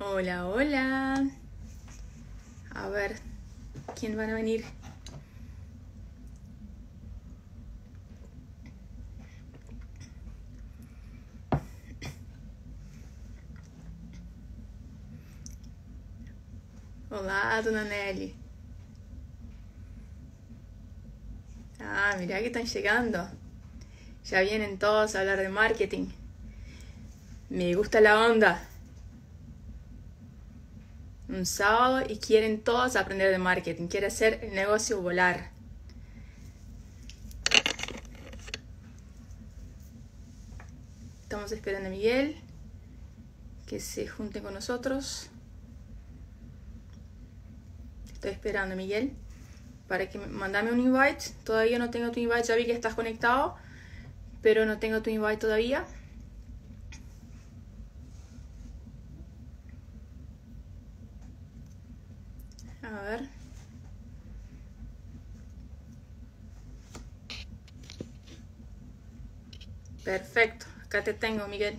Hola, hola. A ver, ¿quién van a venir? Olá, dona Nelly. Ah, mirá que están llegando. Ya vienen todos a hablar de marketing. Me gusta la onda. Un sábado y quieren todos aprender de marketing. Quiere hacer el negocio volar. Estamos esperando a Miguel que se junte con nosotros. Estoy esperando, Miguel, para que me mandame un invite. Todavía no tengo tu invite, ya vi que estás conectado, pero no tengo tu invite todavía. Ver. Perfecto, acá te tengo, Miguel.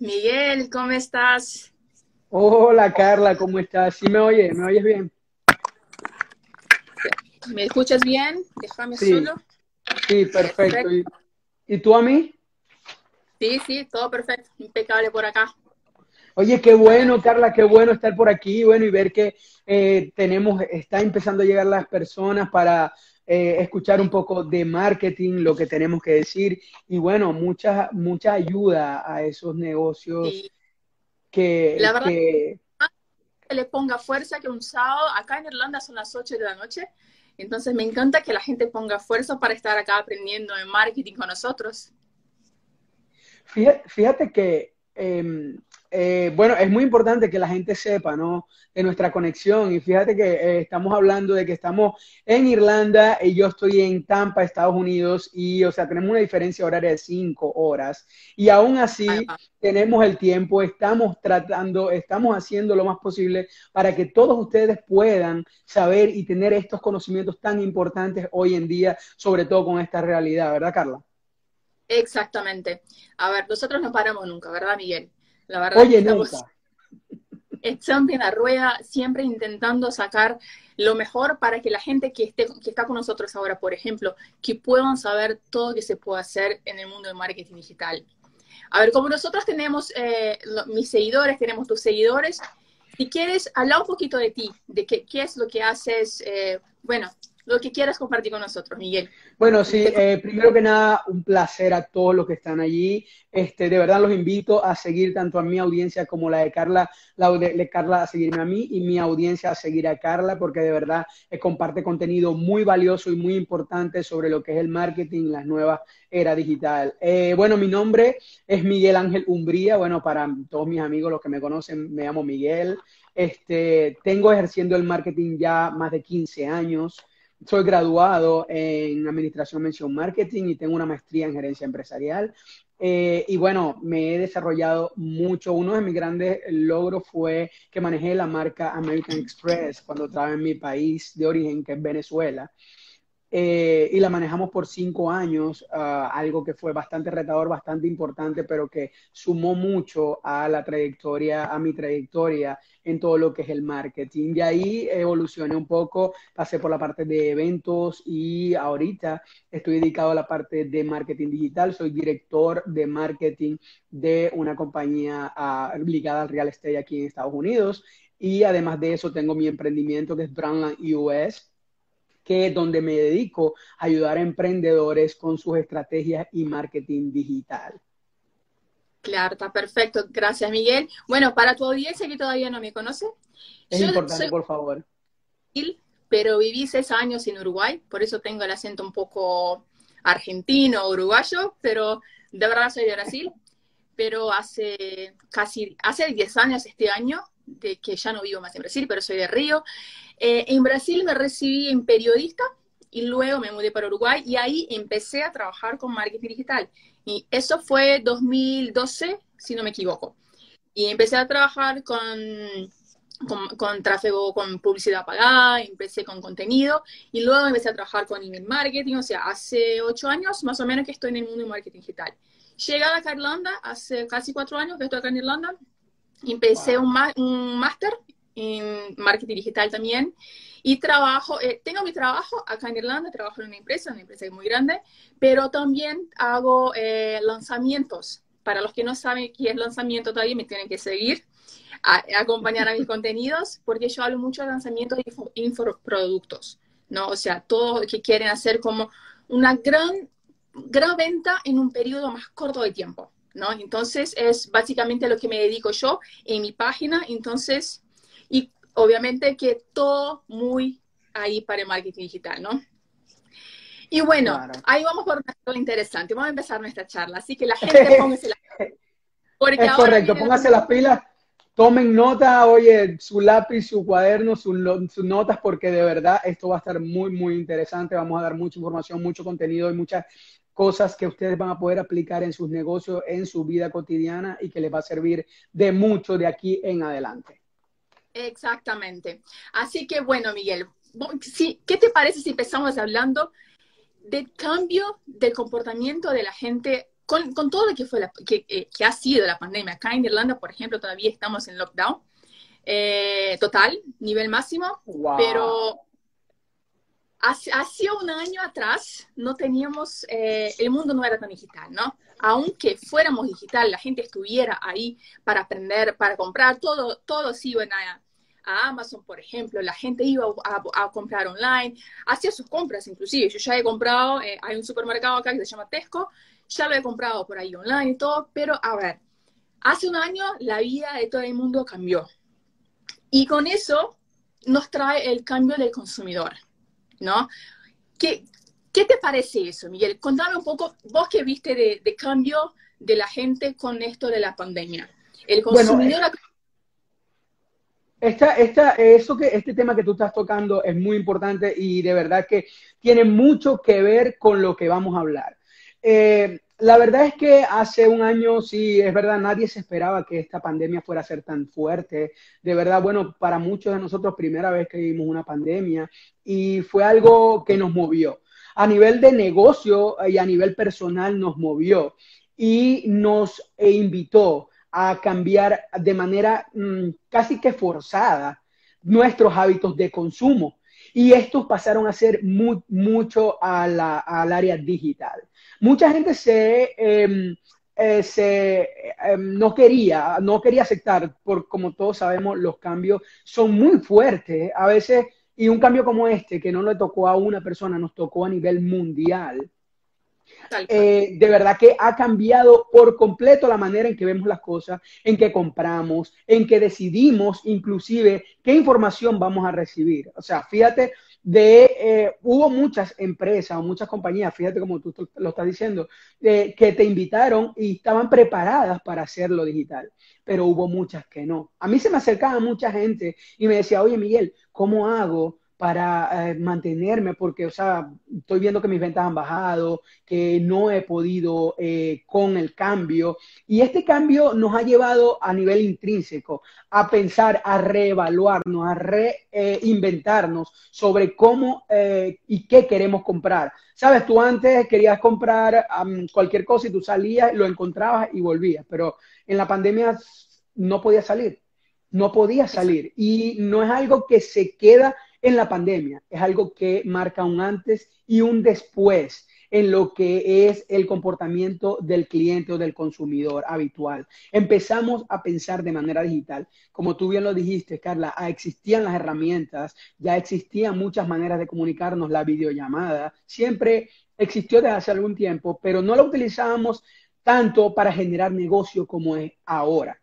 Miguel, ¿cómo estás? Hola Carla, ¿cómo estás? ¿Sí me oyes? ¿Me oyes bien? ¿Me escuchas bien? Déjame Sí. solo. Sí, perfecto. ¿Y, y tú a mí? Sí, sí, todo perfecto, impecable por acá. Oye, qué bueno, Carla, qué bueno estar por aquí, bueno, y ver que eh, tenemos, está empezando a llegar las personas para eh, escuchar un poco de marketing, lo que tenemos que decir, y bueno, mucha, mucha ayuda a esos negocios Y que, la verdad que que le ponga fuerza que un sábado, acá en Irlanda son las 8 de la noche, entonces me encanta que la gente ponga fuerza para estar acá aprendiendo de marketing con nosotros. Fíjate, fíjate que, eh, eh, bueno, es muy importante que la gente sepa, ¿no? De nuestra conexión. Y fíjate que eh, estamos hablando de que estamos en Irlanda y yo estoy en Tampa, Estados Unidos, y, o sea, tenemos una diferencia horaria de cinco horas. Y aún así tenemos el tiempo, estamos tratando, estamos haciendo lo más posible para que todos ustedes puedan saber y tener estos conocimientos tan importantes hoy en día, sobre todo con esta realidad, ¿verdad, Carla? Exactamente. A ver, nosotros no paramos nunca, ¿verdad, Miguel? La verdad que Oye, estamos nunca. en la rueda, siempre intentando sacar lo mejor para que la gente que, esté, que está con nosotros ahora, por ejemplo, que puedan saber todo lo que se puede hacer en el mundo del marketing digital. A ver, como nosotros tenemos eh, mis seguidores, tenemos tus seguidores, si quieres, habla un poquito de ti, de qué, qué es lo que haces, eh, bueno, lo que quieras compartir con nosotros, Miguel. Bueno, sí, eh, primero que nada, un placer a todos los que están allí. Este, de verdad los invito a seguir tanto a mi audiencia como la de Carla, la de, de Carla a seguirme a mí y mi audiencia a seguir a Carla, porque de verdad eh, comparte contenido muy valioso y muy importante sobre lo que es el marketing, la nueva era digital. Eh, bueno, mi nombre es Miguel Ángel Umbría. Bueno, para todos mis amigos, los que me conocen, me llamo Miguel. Este, tengo ejerciendo el marketing ya más de 15 años. Soy graduado en Administración Mención Marketing y tengo una maestría en gerencia empresarial. Eh, y bueno, me he desarrollado mucho. Uno de mis grandes logros fue que manejé la marca American Express cuando trabajaba en mi país de origen, que es Venezuela. Eh, y la manejamos por cinco años, uh, algo que fue bastante retador, bastante importante, pero que sumó mucho a la trayectoria, a mi trayectoria en todo lo que es el marketing. De ahí evolucioné un poco, pasé por la parte de eventos y ahorita estoy dedicado a la parte de marketing digital. Soy director de marketing de una compañía uh, ligada al real estate aquí en Estados Unidos. Y además de eso, tengo mi emprendimiento que es Brandland US, que es donde me dedico a ayudar a emprendedores con sus estrategias y marketing digital. Claro, está perfecto. Gracias, Miguel. Bueno, para tu audiencia que todavía no me conoce, es yo importante, soy... por favor. Pero viví seis años en Uruguay, por eso tengo el acento un poco argentino, uruguayo, pero de verdad soy de Brasil. Pero hace casi, hace 10 años este año, de que ya no vivo más en Brasil, pero soy de Río. Eh, en Brasil me recibí en periodista y luego me mudé para Uruguay y ahí empecé a trabajar con marketing digital. Y eso fue 2012, si no me equivoco. Y empecé a trabajar con con, tráfico, con publicidad pagada, empecé con contenido y luego empecé a trabajar con email marketing, o sea, hace ocho años más o menos que estoy en el mundo de marketing digital. Llegada acá a Irlanda, hace casi cuatro años que estoy acá en Irlanda, empecé un, un máster en marketing digital también y trabajo, eh, tengo mi trabajo acá en Irlanda, trabajo en una empresa, una empresa muy grande, pero también hago eh, lanzamientos. Para los que no saben qué es lanzamiento todavía, me tienen que seguir acompañar a mis contenidos, porque yo hablo mucho de lanzamientos de infoproductos, ¿no? O sea, todo que quieren hacer como una gran, gran venta en un periodo más corto de tiempo, ¿no? Entonces, es básicamente lo que me dedico yo en mi página, entonces, y obviamente que todo muy ahí para el marketing digital, ¿no? Y bueno, ahí vamos por una interesante. Vamos a empezar nuestra charla. Así que la gente póngase las es correcto, póngase las pilas Tomen nota, oye, su lápiz, su cuaderno, sus notas, porque de verdad esto va a estar muy, muy interesante. Vamos a dar mucha información, mucho contenido y muchas cosas que ustedes van a poder aplicar en sus negocios, en su vida cotidiana y que les va a servir de mucho de aquí en adelante. Exactamente. Así que bueno, Miguel, ¿qué te parece si empezamos hablando del cambio del comportamiento de la gente con, todo lo que, fue eh, que, ha sido la pandemia, acá en Irlanda, por ejemplo, todavía estamos en lockdown eh, total, nivel máximo, pero hace, hace, un año atrás no teníamos, eh, el mundo no era tan digital, ¿no? Aunque fuéramos digital, la gente estuviera ahí para aprender, para comprar, todo, todos iban a, a Amazon, por ejemplo, la gente iba a, comprar online, hacía sus compras inclusive. Yo ya he comprado, hay un supermercado acá que se llama Tesco, ya lo he comprado por ahí online y todo, pero a ver, hace un año la vida de todo el mundo cambió. Y con eso nos trae el cambio del consumidor, ¿no? ¿Qué, qué te parece eso, Miguel? Contame un poco, vos que viste de, cambio de la gente con esto de la pandemia. El consumidor... Bueno, esta, esta, eso que, este tema que tú estás tocando es muy importante y de verdad que tiene mucho que ver con lo que vamos a hablar. Eh, la verdad es que hace un año, sí, es verdad, nadie se esperaba que esta pandemia fuera a ser tan fuerte. De verdad, bueno, para muchos de nosotros, primera vez que vivimos una pandemia y fue algo que nos movió. A nivel de negocio y a nivel personal nos movió y nos invitó a cambiar de manera mm, casi que forzada nuestros hábitos de consumo. Y estos pasaron a ser mucho al área digital mucha gente se, em, eh, se em, no quería, no quería aceptar, por como todos sabemos, los cambios son muy fuertes. A veces, y un cambio como este, que no le tocó a una persona, nos tocó a nivel mundial. Eh, de verdad que ha cambiado por completo la manera en que vemos las cosas, en que compramos, en que decidimos inclusive qué información vamos a recibir. O sea, fíjate, de, eh, hubo muchas empresas o muchas compañías, fíjate como tú lo estás diciendo, eh, que te invitaron y estaban preparadas para hacerlo digital, pero hubo muchas que no. A mí se me acercaba mucha gente y me decía, oye Miguel, ¿cómo hago para eh, mantenerme, porque, o sea, estoy viendo que mis ventas han bajado, que no he podido eh, con el cambio. Y este cambio nos ha llevado a nivel intrínseco a pensar, a reevaluarnos, a reinventarnos sobre cómo eh, y qué queremos comprar. Sabes, tú antes querías comprar cualquier cosa y tú salías, lo encontrabas y volvías, pero en la pandemia no podías salir, no podías salir. Y no es algo que se queda en la pandemia. Es algo que marca un antes y un después en lo que es el comportamiento del cliente o del consumidor habitual. Empezamos a pensar de manera digital. Como tú bien lo dijiste, Carla, ah, existían las herramientas, ya existían muchas maneras de comunicarnos, la videollamada, siempre existió desde hace algún tiempo, pero no la utilizábamos tanto para generar negocio como es ahora.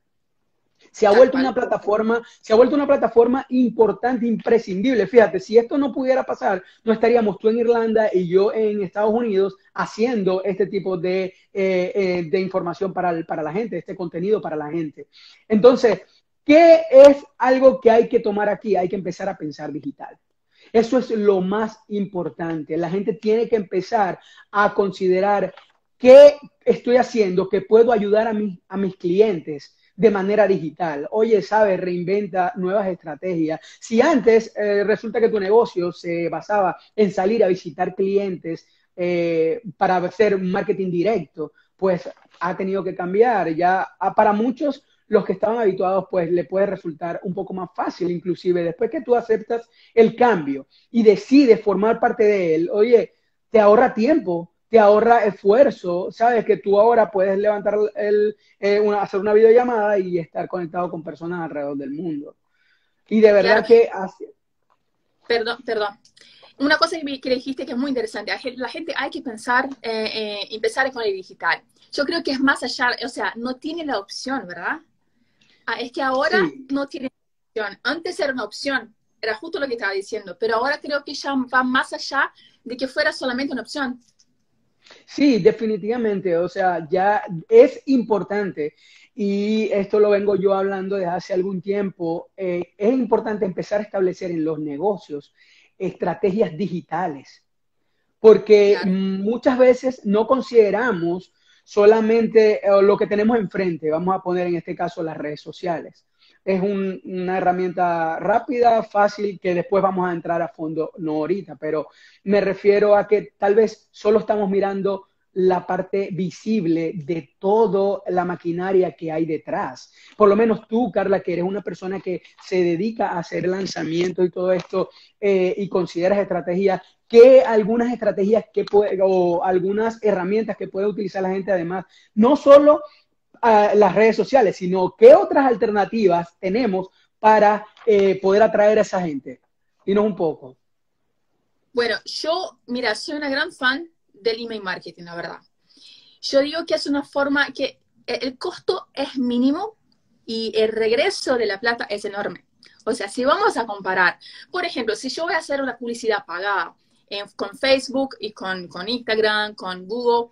Se ha vuelto una plataforma, se ha vuelto una plataforma importante, imprescindible. Fíjate, si esto no pudiera pasar, no estaríamos tú en Irlanda y yo en Estados Unidos haciendo este tipo de, eh, eh, de información para, para la gente, este contenido para la gente. Entonces, ¿qué es algo que hay que tomar aquí? Hay que empezar a pensar digital. Eso es lo más importante. La gente tiene que empezar a considerar qué estoy haciendo que puedo ayudar a, a mis clientes de manera digital. Oye, sabe, reinventa nuevas estrategias. Si antes eh, resulta que tu negocio se basaba en salir a visitar clientes eh, para hacer marketing directo, pues ha tenido que cambiar. Ya para muchos los que estaban habituados, pues le puede resultar un poco más fácil, inclusive después que tú aceptas el cambio y decides formar parte de él, oye, te ahorra tiempo, te ahorra esfuerzo, sabes que tú ahora puedes levantar el, eh, hacer una videollamada y estar conectado con personas alrededor del mundo. Y de verdad que... Perdón, perdón. Una cosa que, dijiste que es muy interesante, la gente hay que pensar, eh, eh, empezar con el digital. Yo creo que es más allá, o sea, no tiene la opción, ¿verdad? Ah, es que ahora no tiene opción. Antes era una opción, era justo lo que estaba diciendo, pero ahora creo que ya va más allá de que fuera solamente una opción. Sí, definitivamente, o sea, ya es importante y esto lo vengo yo hablando desde hace algún tiempo, eh, es importante empezar a establecer en los negocios estrategias digitales, porque muchas veces no consideramos solamente eh, lo que tenemos enfrente, vamos a poner en este caso las redes sociales. Es una herramienta rápida, fácil, que después vamos a entrar a fondo, no ahorita, pero me refiero a que tal vez solo estamos mirando la parte visible de toda la maquinaria que hay detrás. Por lo menos tú, Carla, que eres una persona que se dedica a hacer lanzamientos y todo esto eh, y consideras estrategias, ¿qué algunas estrategias que puede, o algunas herramientas que puede utilizar la gente además, no solo las redes sociales, sino qué otras alternativas tenemos para eh, poder atraer a esa gente? Dinos un poco. Bueno, yo, mira, soy una gran fan del email marketing, la verdad. Yo digo que es una forma que el costo es mínimo y el regreso de la plata es enorme. O sea, si vamos a comparar, por ejemplo, si yo voy a hacer una publicidad pagada con Facebook y con, con, Instagram, con Google,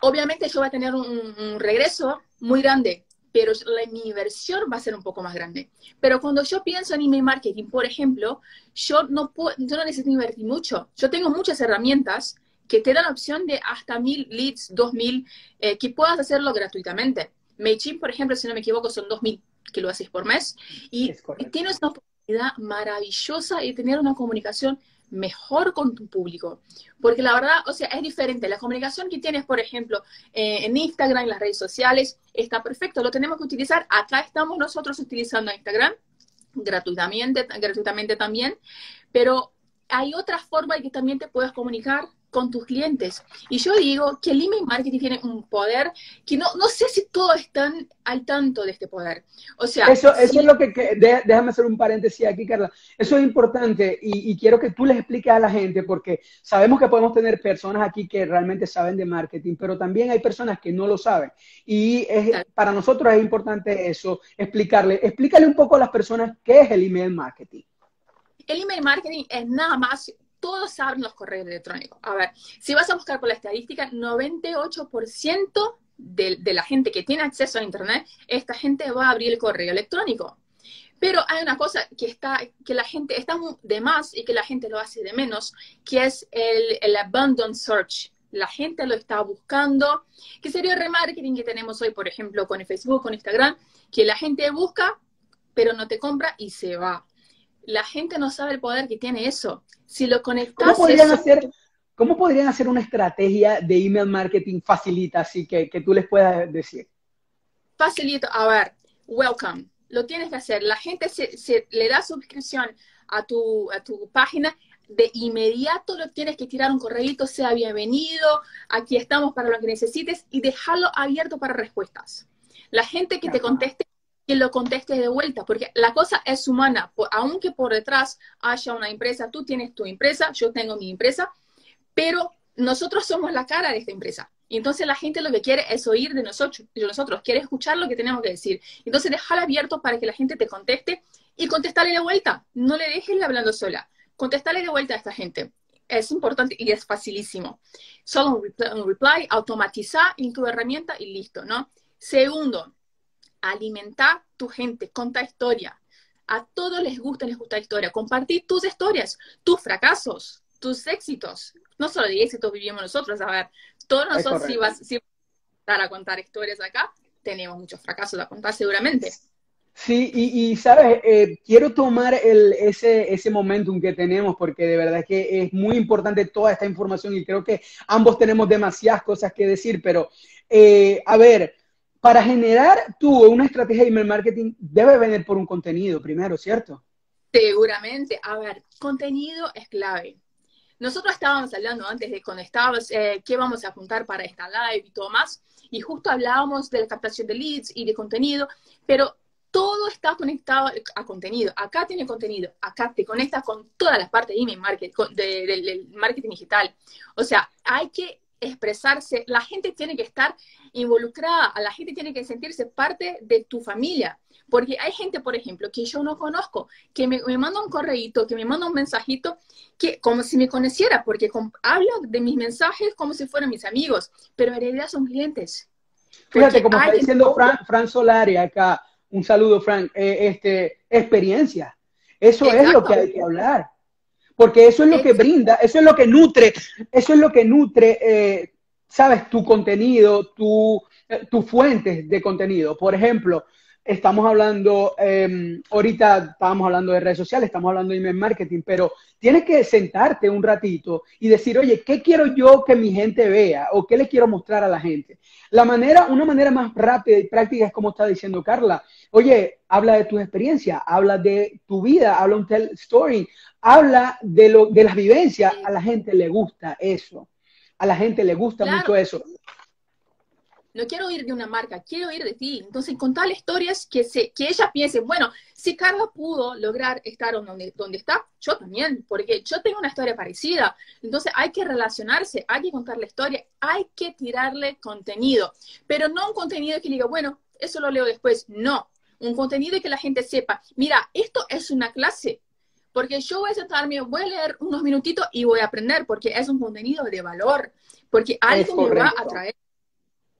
obviamente yo voy a tener un, regreso muy grande, pero mi inversión va a ser un poco más grande. Pero cuando yo pienso en email marketing, por ejemplo, yo no, puedo, yo no necesito invertir mucho. Yo tengo muchas herramientas que te dan la opción de hasta mil leads, dos mil, eh, que puedas hacerlo gratuitamente. MailChimp, por ejemplo, si no me equivoco, son dos mil que lo haces por mes. Y, tienes una oportunidad maravillosa de tener una comunicación mejor con tu público. Porque la verdad, o sea, es diferente. La comunicación que tienes, por ejemplo, eh, en Instagram, en las redes sociales, está perfecto. Lo tenemos que utilizar. Acá estamos nosotros utilizando Instagram gratuitamente, gratuitamente también. Pero hay otra forma de que también te puedas comunicar con tus clientes. Y yo digo que el email marketing tiene un poder que no, no sé si todos están al tanto de este poder. O sea, eso, eso es lo que, déjame hacer un paréntesis aquí, Carla. Eso es importante y, quiero que tú les expliques a la gente porque sabemos que podemos tener personas aquí que realmente saben de marketing, pero también hay personas que no lo saben. Y para nosotros es importante eso, explicarle. Explícale un poco a las personas qué es el email marketing. El email marketing es nada más todos saben los correos electrónicos. A ver, si vas a buscar por la estadística, 98% de, de, la gente que tiene acceso a Internet, esta gente va a abrir el correo electrónico. Pero hay una cosa que está, que la gente está de más y que la gente lo hace de menos, que es el, el abandon search. La gente lo está buscando, que sería el remarketing que tenemos hoy, por ejemplo, con Facebook, con Instagram, que la gente busca, pero no te compra y se va la gente no sabe el poder que tiene eso. Si lo conectas... ¿Cómo podrían, hacer, ¿cómo podrían hacer una estrategia de email marketing facilita, así que, que tú les puedas decir? Facilito, a ver, welcome. Lo tienes que hacer. La gente se, le da suscripción a tu, a tu página de inmediato lo tienes que tirar un correo, sea bienvenido, aquí estamos para lo que necesites y dejarlo abierto para respuestas. La gente que te conteste que lo conteste de vuelta, porque la cosa es humana, aunque por detrás haya una empresa, tú tienes tu empresa, yo tengo mi empresa, pero nosotros somos la cara de esta empresa. Y entonces la gente lo que quiere es oír de nosotros, de nosotros, quiere escuchar lo que tenemos que decir. Entonces déjalo abierto para que la gente te conteste y contestarle de vuelta. No le dejes hablando sola. Contestarle de vuelta a esta gente. Es importante y es facilísimo. Solo un reply, un reply automatizar en tu herramienta y listo, ¿no? Segundo, alimentar tu gente, conta historia. A todos les gusta, les gusta la historia. Compartir tus historias, tus fracasos, tus éxitos. No solo de éxitos vivimos nosotros, a ver, todos nosotros si vas, si a contar historias acá, tenemos muchos fracasos a contar seguramente. Sí, y, sabes, eh, quiero tomar el, ese, ese momentum que tenemos porque de verdad que es muy importante toda esta información y creo que ambos tenemos demasiadas cosas que decir, pero eh, a ver, para generar tú una estrategia de email marketing debe venir por un contenido primero, ¿cierto? Seguramente. A ver, contenido es clave. Nosotros estábamos hablando antes de cuando eh, qué vamos a apuntar para esta live y todo más, y justo hablábamos de la captación de leads y de contenido, pero todo está conectado a contenido. Acá tiene contenido, acá te conectas con todas las partes de email marketing, del marketing digital. O sea, hay que expresarse, la gente tiene que estar involucrada, la gente tiene que sentirse parte de tu familia. Porque hay gente, por ejemplo, que yo no conozco, que me, manda un correíto, que me manda un mensajito, que como si me conociera, porque habla de mis mensajes como si fueran mis amigos, pero en realidad son clientes. Fíjate, como está diciendo Fran, Solari acá, un saludo, Frank, eh, este, experiencia. Eso es lo que hay que hablar porque eso es lo que brinda, eso es lo que nutre, eso es lo que nutre, eh, sabes, tu contenido, tu, eh, tu fuentes de contenido. Por ejemplo, estamos hablando, em, ahorita estábamos hablando de redes sociales, estamos hablando de email marketing, pero tienes que sentarte un ratito y decir, oye, ¿qué quiero yo que mi gente vea? ¿O qué le quiero mostrar a la gente? La manera, una manera más rápida y práctica es como está diciendo Carla. Oye, habla de tu experiencia, habla de tu vida, habla un tell story, habla de, lo, de las vivencias. A la gente le gusta eso. A la gente le gusta mucho eso no quiero oír de una marca, quiero oír de ti. Entonces, contarle historias que, se, que ella piense, bueno, si Carla pudo lograr estar donde, donde está, yo también, porque yo tengo una historia parecida. Entonces, hay que relacionarse, hay que contar la historia, hay que tirarle contenido, pero no un contenido que diga, bueno, eso lo leo después. No, un contenido que la gente sepa, mira, esto es una clase, porque yo voy a sentarme, voy a leer unos minutitos y voy a aprender, porque es un contenido de valor, porque algo me va a traer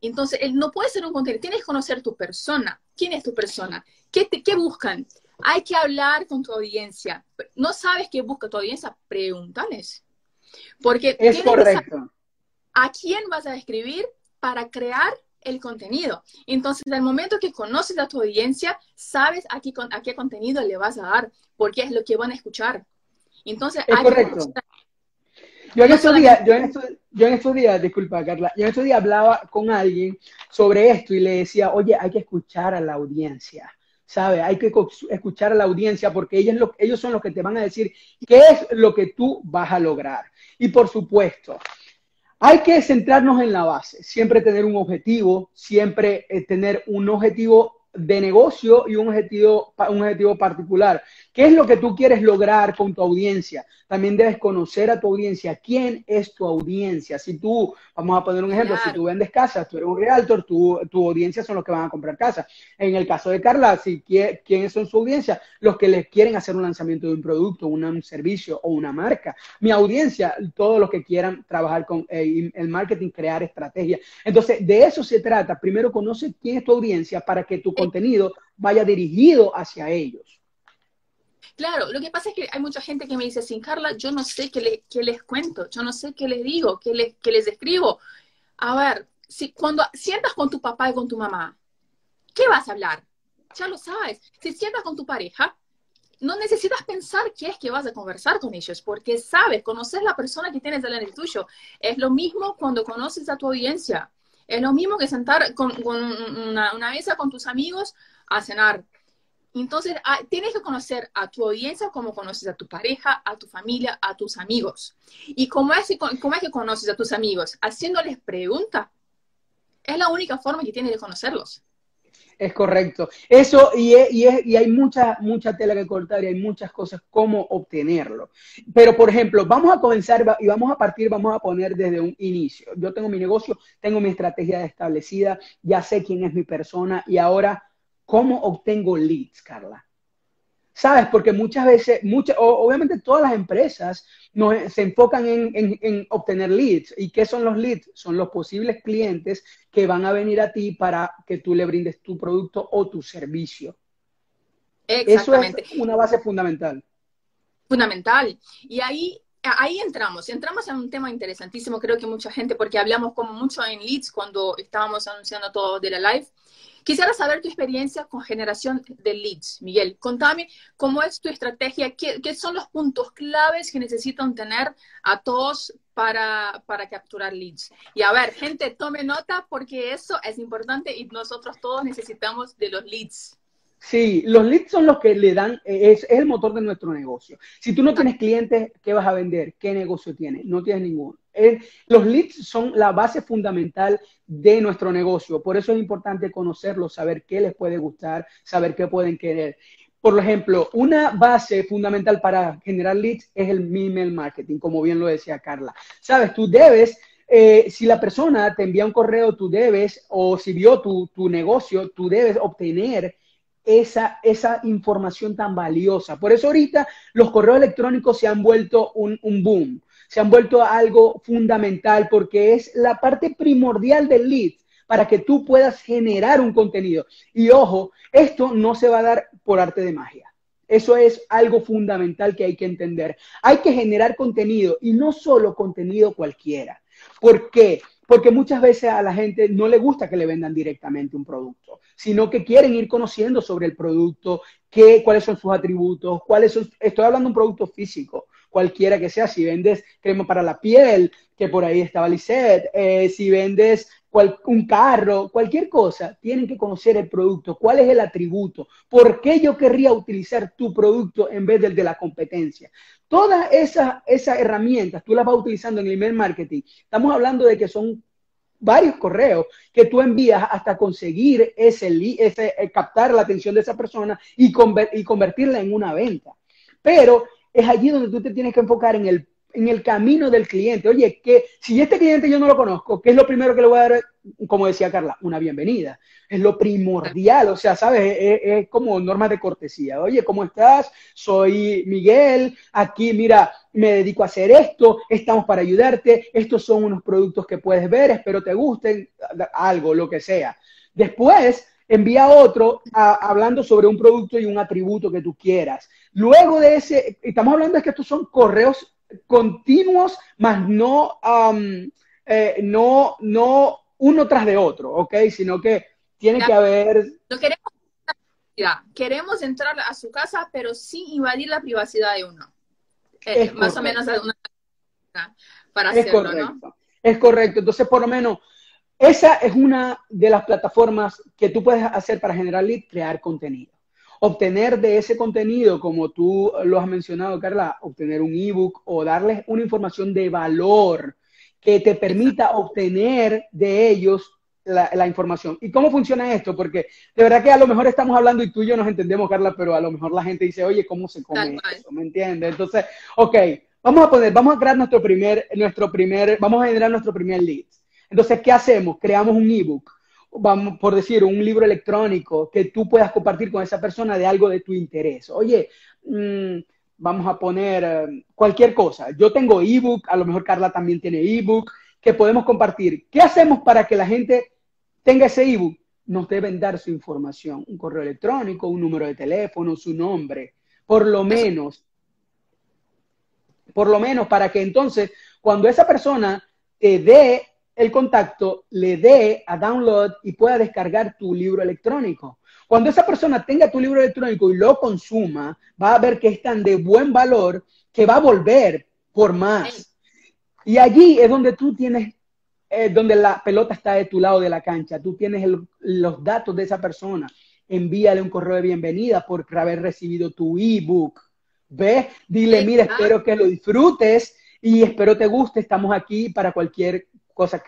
entonces, él no puede ser un contenido, tienes que conocer tu persona. ¿Quién es tu persona? ¿Qué, te, qué buscan? Hay que hablar con tu audiencia. ¿No sabes qué busca tu audiencia? Pregúntales. Porque es correcto. ¿A quién vas a escribir para crear el contenido? Entonces, al momento que conoces a tu audiencia, sabes a qué, a qué contenido le vas a dar, porque es lo que van a escuchar. Entonces, es correcto. Yo en estos días, yo en yo en estos días, disculpa Carla, yo en estos días hablaba con alguien sobre esto y le decía, oye, hay que escuchar a la audiencia, ¿sabes? Hay que escuchar a la audiencia porque ellos, ellos son los que te van a decir qué es lo que tú vas a lograr. Y por supuesto, hay que centrarnos en la base, siempre tener un objetivo, siempre eh, tener un objetivo de negocio y un objetivo, un objetivo particular. ¿Qué es lo que tú quieres lograr con tu audiencia? También debes conocer a tu audiencia. ¿Quién es tu audiencia? Si tú, vamos a poner un ejemplo, si tú vendes casas, tú eres un realtor, tu, tu audiencia son los que van a comprar casas. En el caso de Carla, si, ¿quiénes son su audiencia? Los que les quieren hacer un lanzamiento de un producto, un servicio o una marca. Mi audiencia, todos los que quieran trabajar con eh, el marketing, crear estrategias. Entonces, de eso se trata. Primero conoce quién es tu audiencia para que tu contenido vaya dirigido hacia ellos. Claro, lo que pasa es que hay mucha gente que me dice, sin Carla, yo no sé qué, les cuento, yo no sé qué les digo, qué les, qué les escribo. A ver, si cuando sientas con tu papá y con tu mamá, ¿qué vas a hablar? Ya lo sabes. Si sientas con tu pareja, no necesitas pensar qué es que vas a conversar con ellos, porque sabes, conoces la persona que tienes delante tuyo. Es lo mismo cuando conoces a tu audiencia. Es lo mismo que sentar con, una, mesa con tus amigos a cenar. Entonces, ah, tienes que conocer a tu audiencia como conoces a tu pareja, a tu familia, a tus amigos. ¿Y cómo es, cómo es que conoces a tus amigos? Haciéndoles preguntas. Es la única forma que tienes de conocerlos. Es correcto. Eso, y, y, y, hay mucha, mucha tela que cortar y hay muchas cosas cómo obtenerlo. Pero, por ejemplo, vamos a comenzar y vamos a partir, vamos a poner desde un inicio. Yo tengo mi negocio, tengo mi estrategia establecida, ya sé quién es mi persona y ahora, ¿cómo obtengo leads, Carla? ¿Sabes? Porque muchas veces, muchas, obviamente todas las empresas se enfocan en, obtener leads. ¿Y qué son los leads? Son los posibles clientes que van a venir a ti para que tú le brindes tu producto o tu servicio. Eso es una base fundamental. Fundamental. Y ahí ahí entramos, entramos en un tema interesantísimo, creo que mucha gente, porque hablamos como mucho en leads cuando estábamos anunciando todo de la live. Quisiera saber tu experiencia con generación de leads, Miguel. Contame cómo es tu estrategia, qué, qué son los puntos claves que necesitan tener a todos para, para capturar leads. Y a ver, gente, tome nota porque eso es importante y nosotros todos necesitamos de los leads. Sí, los leads son los que le dan, es, el motor de nuestro negocio. Si tú no tienes clientes, ¿qué vas a vender? ¿Qué negocio tienes? No tienes ninguno. Los leads son la base fundamental de nuestro negocio. Por eso es importante conocerlos, saber qué les puede gustar, saber qué pueden querer. Por ejemplo, una base fundamental para generar leads es el email marketing, como bien lo decía Carla. Sabes, tú debes eh, si la persona te envía un correo, tú debes, o si vio tu, tu negocio, tú debes obtener esa, esa información tan valiosa. Por eso ahorita los correos electrónicos se han vuelto un, un boom, se han vuelto algo fundamental porque es la parte primordial del lead para que tú puedas generar un contenido. Y ojo, esto no se va a dar por arte de magia. Eso es algo fundamental que hay que entender. Hay que generar contenido y no solo contenido cualquiera. ¿Por qué? Porque muchas veces a la gente no le gusta que le vendan directamente un producto, sino que quieren ir conociendo sobre el producto, qué, cuáles son sus atributos, cuáles son, estoy hablando de un producto físico, cualquiera que sea, si vendes crema para la piel, que por ahí estaba Lisette, eh, si vendes un carro, cualquier cosa, tienen que conocer el producto, cuál es el atributo, por qué yo querría utilizar tu producto en vez del de la competencia. Todas esas, esas herramientas tú las vas utilizando en el email marketing. Estamos hablando de que son varios correos que tú envías hasta conseguir ese, ese eh, captar la atención de esa persona y, y convertirla en una venta. Pero es allí donde tú te tienes que enfocar en el en el camino del cliente. Oye, que si este cliente yo no lo conozco, ¿qué es lo primero que le voy a dar? Como decía Carla, una bienvenida. Es lo primordial, o sea, ¿sabes? Es, como normas de cortesía. Oye, ¿cómo estás? Soy Miguel, aquí, mira, me dedico a hacer esto, estamos para ayudarte, estos son unos productos que puedes ver, espero te gusten, algo, lo que sea. Después, envía otro hablando sobre un producto y un atributo que tú quieras. Luego de ese, estamos hablando de que estos son correos continuos, más no, eh, no, no uno tras de otro, ¿ok? Sino que tiene que haber... No queremos, queremos entrar a su casa, pero sin invadir la privacidad de uno. Eh, más o menos para es hacerlo, correcto. Es correcto. Entonces, por lo menos, esa es una de las plataformas que tú puedes hacer para generar lead, crear contenido obtener de ese contenido, como tú lo has mencionado, Carla, obtener un ebook o darles una información de valor que te permita obtener de ellos la, información. ¿Y cómo funciona esto? Porque de verdad que a lo mejor estamos hablando y tú y yo nos entendemos, Carla, pero a lo mejor la gente dice, oye, ¿cómo se come eso? ¿Me entiendes? Entonces, ok, vamos a poner, vamos a crear nuestro primer, nuestro primer, vamos a generar nuestro primer lead. Entonces, ¿qué hacemos? Creamos un ebook vamos por decir, un libro electrónico que tú puedas compartir con esa persona de algo de tu interés. Oye, mm, vamos a poner eh, cualquier cosa. Yo tengo ebook, a lo mejor Carla también tiene ebook, que podemos compartir. ¿Qué hacemos para que la gente tenga ese ebook? Nos deben dar su información, un correo electrónico, un número de teléfono, su nombre, por lo menos. Por lo menos para que entonces, cuando esa persona te dé el contacto le dé a download y pueda descargar tu libro electrónico. Cuando esa persona tenga tu libro electrónico y lo consuma, va a ver que es tan de buen valor que va a volver por más. Y allí es donde tú tienes, eh, donde la pelota está de tu lado de la cancha. Tú tienes los datos de esa persona. Envíale un correo de bienvenida por haber recibido tu ebook. ¿Ves? Dile, mira, espero que lo disfrutes y espero te guste. Estamos aquí para cualquier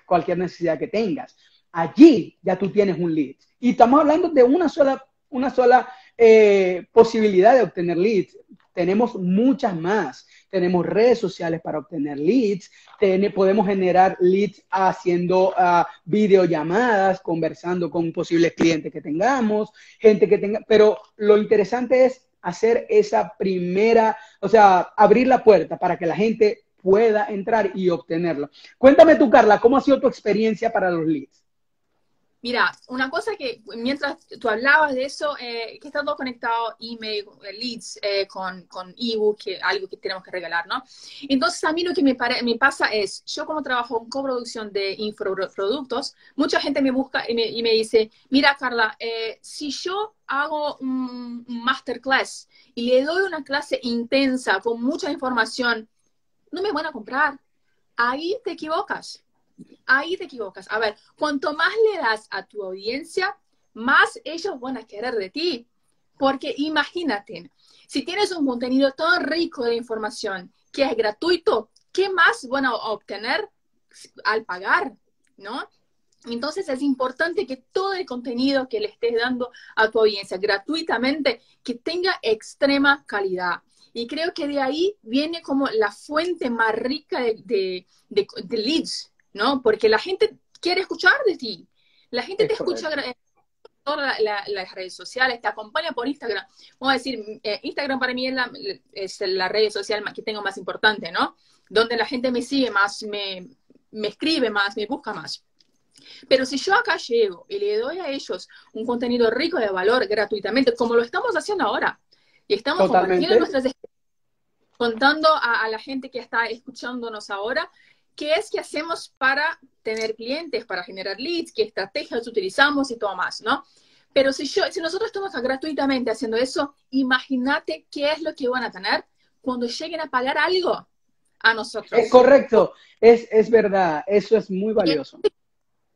cualquier necesidad que tengas. Allí ya tú tienes un lead. Y estamos hablando de una sola, una sola eh, posibilidad de obtener leads. Tenemos muchas más. Tenemos redes sociales para obtener leads. podemos generar leads haciendo uh, videollamadas, conversando con posibles clientes que tengamos, gente que tenga. Pero lo interesante es hacer esa primera, o sea, abrir la puerta para que la gente pueda entrar y obtenerlo. Cuéntame tú, Carla, ¿cómo ha sido tu experiencia para los leads? Mira, una cosa que mientras tú hablabas de eso, eh, que está todo conectado, email, eh, leads, eh, con, con ebook, que algo que tenemos que regalar, ¿no? Entonces, a mí lo que me, pasa es, yo como trabajo en coproducción de infoproductos, mucha gente me busca y me, dice, mira, Carla, eh, si yo hago un masterclass y le doy una clase intensa con mucha información, no me van a comprar. Ahí te equivocas ahí te equivocas. A ver, cuanto más le das a tu audiencia, más ellos van a querer de ti. Porque imagínate, si tienes un contenido tan rico de información que es gratuito, ¿qué más van a obtener al pagar? ¿No? Entonces es importante que todo el contenido que le estés dando a tu audiencia gratuitamente, que tenga extrema calidad. Y creo que de ahí viene como la fuente más rica de, de, de leads, ¿no? Porque la gente quiere escuchar de ti. La gente te escucha en todas las redes sociales, te acompaña por Instagram. Vamos a decir, eh, Instagram para mí es la, es la red social que tengo más importante, ¿no? Donde la gente me sigue más, me, me escribe más, me busca más. Pero si yo acá llego y le doy a ellos un contenido rico de valor gratuitamente, como lo estamos haciendo ahora, y estamos compartiendo nuestras contando a, a, la gente que está escuchándonos ahora qué es que hacemos para tener clientes, para generar leads, qué estrategias utilizamos y todo más, ¿no? Pero si, yo, si nosotros estamos gratuitamente haciendo eso, imagínate qué es lo que van a tener cuando lleguen a pagar algo a nosotros. Es correcto, es, es verdad, eso es muy valioso.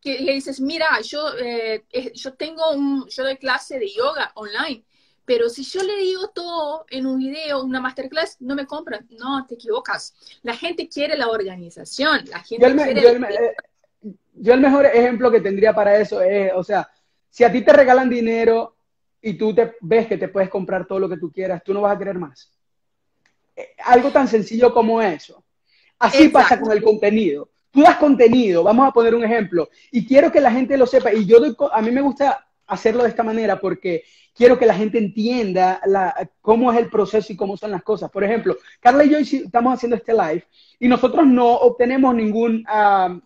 Que le dices, mira, yo, eh, yo tengo un, yo doy clase de yoga online pero si yo le digo todo en un video, una masterclass, no me compran. No, te equivocas. La gente quiere la organización. La gente yo, el, quiere yo, el, eh, yo el mejor ejemplo que tendría para eso es, o sea, si a ti te regalan dinero y tú te ves que te puedes comprar todo lo que tú quieras, tú no vas a querer más. Eh, algo tan sencillo como eso. Así Exacto. pasa con el contenido. Tú das contenido, vamos a poner un ejemplo, y quiero que la gente lo sepa, y yo doy, a mí me gusta hacerlo de esta manera porque quiero que la gente entienda la, cómo es el proceso y cómo son las cosas. Por ejemplo, Carla y yo estamos haciendo este live y nosotros no obtenemos ningún, uh,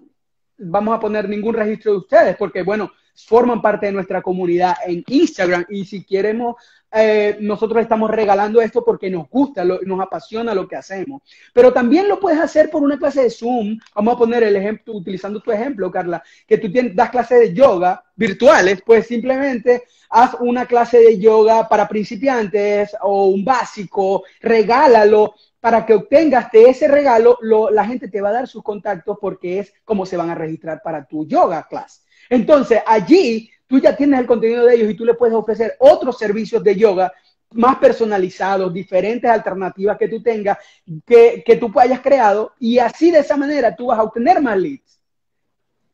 vamos a poner ningún registro de ustedes porque, bueno, forman parte de nuestra comunidad en Instagram y si queremos, eh, nosotros estamos regalando esto porque nos gusta, lo, nos apasiona lo que hacemos. Pero también lo puedes hacer por una clase de Zoom. Vamos a poner el ejemplo, utilizando tu ejemplo, Carla, que tú das clases de yoga virtuales, pues simplemente haz una clase de yoga para principiantes o un básico, regálalo para que obtengas ese regalo, lo, la gente te va a dar sus contactos porque es como se van a registrar para tu yoga class. Entonces, allí tú ya tienes el contenido de ellos y tú le puedes ofrecer otros servicios de yoga más personalizados, diferentes alternativas que tú tengas, que, que tú hayas creado, y así de esa manera tú vas a obtener más leads.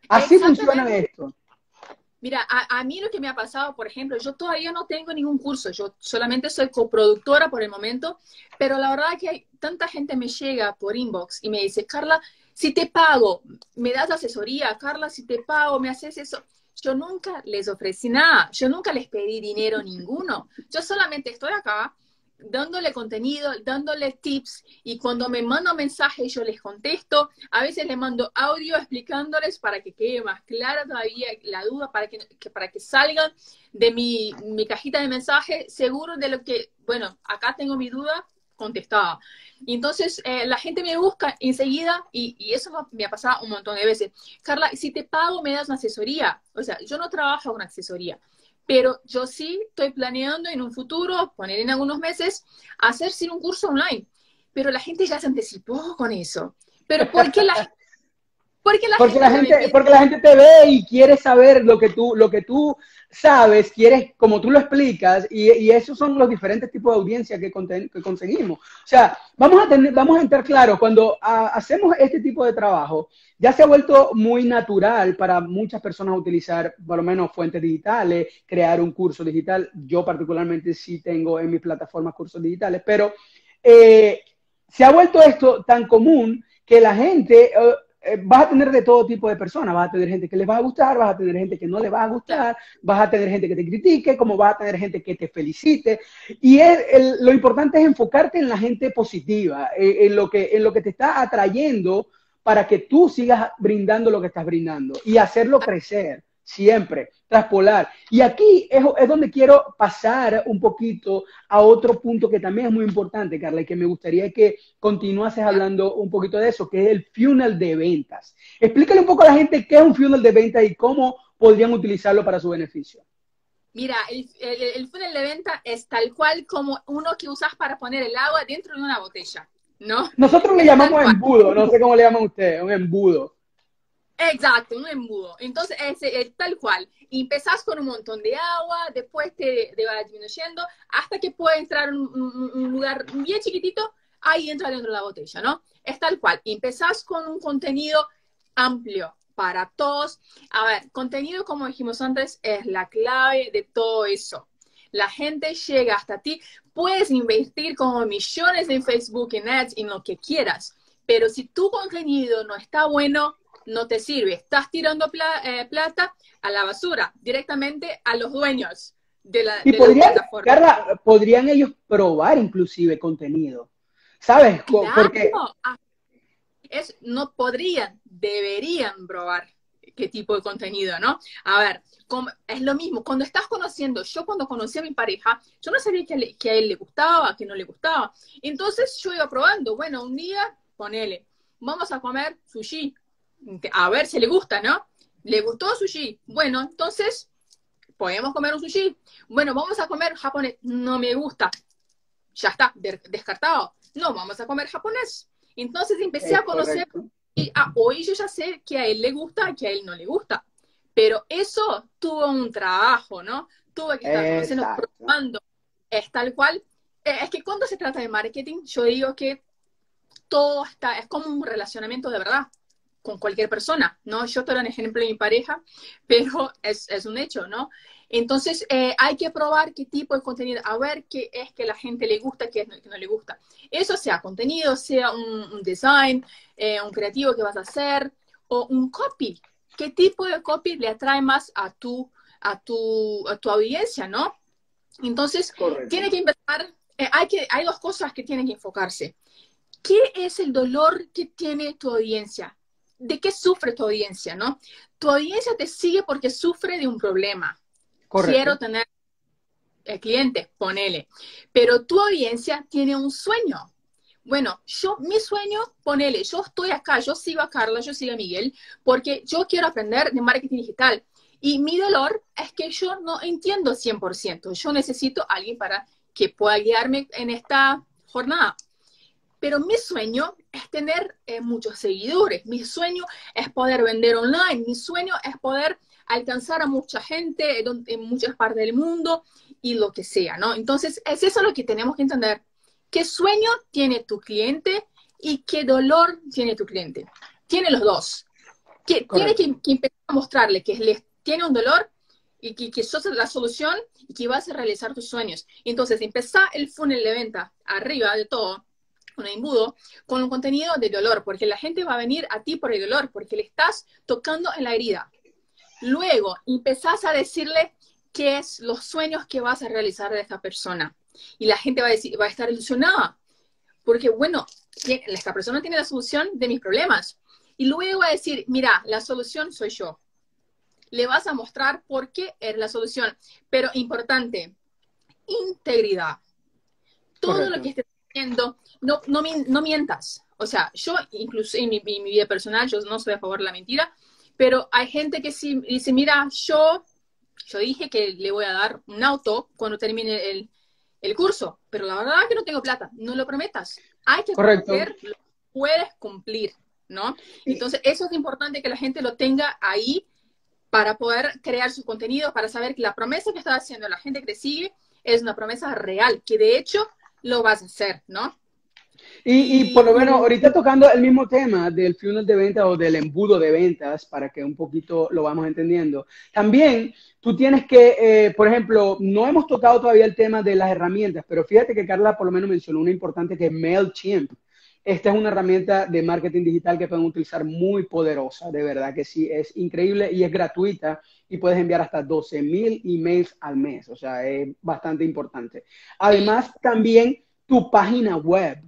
Así funciona esto. Mira, a, a, mí lo que me ha pasado, por ejemplo, yo todavía no tengo ningún curso, yo solamente soy coproductora por el momento, pero la verdad es que hay, tanta gente me llega por inbox y me dice, Carla, si te pago, me das asesoría, Carla, si te pago, me haces eso. Yo nunca les ofrecí nada, yo nunca les pedí dinero ninguno. Yo solamente estoy acá dándole contenido, dándole tips y cuando me mandan mensajes yo les contesto. A veces les mando audio explicándoles para que quede más clara todavía la duda, para que, que para que salgan de mi, mi cajita de mensajes seguros de lo que, bueno, acá tengo mi duda, contestada. Y entonces eh, la gente me busca enseguida y, y, eso me ha pasado un montón de veces. Carla, si te pago, me das una asesoría. O sea, yo no trabajo con asesoría, pero yo sí estoy planeando en un futuro, poner en algunos meses, hacer sin un curso online. Pero la gente ya se anticipó con eso. Pero ¿por qué la, porque la, porque gente, la gente, porque la gente te ve y quiere saber lo que tú, lo que tú sabes, quieres, como tú lo explicas, y, y esos son los diferentes tipos de audiencia que, que, conseguimos. O sea, vamos a tener, vamos a entrar claro, cuando a, hacemos este tipo de trabajo, ya se ha vuelto muy natural para muchas personas utilizar, por lo menos, fuentes digitales, crear un curso digital. Yo particularmente sí tengo en mi plataforma cursos digitales, pero eh, se ha vuelto esto tan común que la gente... Uh, eh, vas a tener de todo tipo de personas, vas a tener gente que les va a gustar, vas a tener gente que no le va a gustar, vas a tener gente que te critique, como vas a tener gente que te felicite. Y es, el, lo importante es enfocarte en la gente positiva, en, en, lo que, en lo que te está atrayendo para que tú sigas brindando lo que estás brindando y hacerlo crecer. Siempre, traspolar. Y aquí es, es, donde quiero pasar un poquito a otro punto que también es muy importante, Carla, y que me gustaría que continuases hablando un poquito de eso, que es el funnel de ventas. Explícale un poco a la gente qué es un funnel de ventas y cómo podrían utilizarlo para su beneficio. Mira, el, el, el funnel de venta es tal cual como uno que usas para poner el agua dentro de una botella, ¿no? Nosotros le llamamos embudo, no sé cómo le llaman ustedes, un embudo. Exacto, un embudo. Entonces, es, es, tal cual. Empezás con un montón de agua, después te, te va disminuyendo, hasta que puede entrar un, un, lugar bien chiquitito, ahí entra dentro de la botella, ¿no? Es tal cual. Empezás con un contenido amplio para todos. A ver, contenido, como dijimos antes, es la clave de todo eso. La gente llega hasta ti. Puedes invertir como millones en Facebook, en ads, en lo que quieras. Pero si tu contenido no está bueno, no te sirve. Estás tirando pla eh, plata a la basura, directamente a los dueños de la, y de podrían, la plataforma. Carla, podrían ellos probar inclusive contenido. ¿Sabes? Claro, Porque ah, es, no podrían, deberían probar qué tipo de contenido, ¿no? A ver, como, es lo mismo, cuando estás conociendo, yo cuando conocí a mi pareja, yo no sabía que, le, que a él le gustaba, que no le gustaba. Entonces yo iba probando, bueno, un día, ponele, vamos a comer sushi, a ver si le gusta, ¿no? ¿Le gustó sushi? Bueno, entonces, podemos comer un sushi. Bueno, vamos a comer japonés. No me gusta. Ya está, de descartado. No, vamos a comer japonés. Entonces empecé Es a conocer correcto. y ah, hoy yo ya sé que a él le gusta, que a él no le gusta. Pero eso tuvo un trabajo, ¿no? Tuve que estar conociendo, probando. Es tal cual. Eh, es que cuando se trata de marketing, yo digo que todo está, es como un relacionamiento de verdad con cualquier persona, ¿no? Yo te doy un ejemplo de mi pareja, pero es, es un hecho, ¿no? Entonces, eh, hay que probar qué tipo de contenido, a ver qué es que la gente le gusta, qué es que no le gusta. Eso sea contenido, sea un, un design, eh, un creativo que vas a hacer, o un copy. ¿Qué tipo de copy le atrae más a tu, a tu, a tu audiencia, ¿no? Entonces, Correcto. tiene que empezar, eh, hay, que, hay dos cosas que tienen que enfocarse. ¿Qué es el dolor que tiene tu audiencia? ¿De qué sufre tu audiencia, no? Tu audiencia te sigue porque sufre de un problema. Correcto. Quiero tener eh, clientes, ponele. Pero tu audiencia tiene un sueño. Bueno, yo, mi sueño, ponele, yo estoy acá, yo sigo a Carla, yo sigo a Miguel, porque yo quiero aprender de marketing digital. Y mi dolor es que yo no entiendo 100%. Yo necesito a alguien para que pueda guiarme en esta jornada. Pero mi sueño es tener eh, muchos seguidores. Mi sueño es poder vender online. Mi sueño es poder alcanzar a mucha gente en, en muchas partes del mundo y lo que sea, ¿no? Entonces, es eso lo que tenemos que entender. ¿Qué sueño tiene tu cliente y qué dolor tiene tu cliente? Tiene los dos. Que, tiene que, que, empezar a mostrarle que les tiene un dolor y que, que sos la solución y que vas a realizar tus sueños. Entonces, empezar el funnel de venta arriba de todo, con el embudo, con un contenido de dolor, porque la gente va a venir a ti por el dolor, porque le estás tocando en la herida. Luego, empezás a decirle qué es los sueños que vas a realizar de esta persona. Y la gente va a, decir, va a estar ilusionada, porque bueno, esta persona tiene la solución de mis problemas. Y luego va a decir, mira, la solución soy yo. Le vas a mostrar por qué es la solución. Pero importante, integridad. Todo Correcto. lo que estés no, no, no, mientas. O sea, yo incluso en mi, vida personal, yo no soy a favor de la mentira, pero hay gente que sí dice, mira, yo, yo dije que le voy a dar un auto cuando termine el, el curso, pero la verdad es que no tengo plata. No lo prometas. Hay que Correcto. prometer, lo puedes cumplir, ¿no? Entonces, eso es importante que la gente lo tenga ahí para poder crear su contenido, para saber que la promesa que está haciendo la gente que te sigue es una promesa real, que de hecho lo vas a hacer, ¿no? Y, y, por lo menos ahorita tocando el mismo tema del funnel de ventas o del embudo de ventas, para que un poquito lo vamos entendiendo. También tú tienes que, eh, por ejemplo, no hemos tocado todavía el tema de las herramientas, pero fíjate que Carla por lo menos mencionó una importante que es MailChimp. Esta es una herramienta de marketing digital que pueden utilizar muy poderosa, de verdad que sí, es increíble y es gratuita y puedes enviar hasta 12 mil emails al mes, o sea, es bastante importante. Además, también tu página web.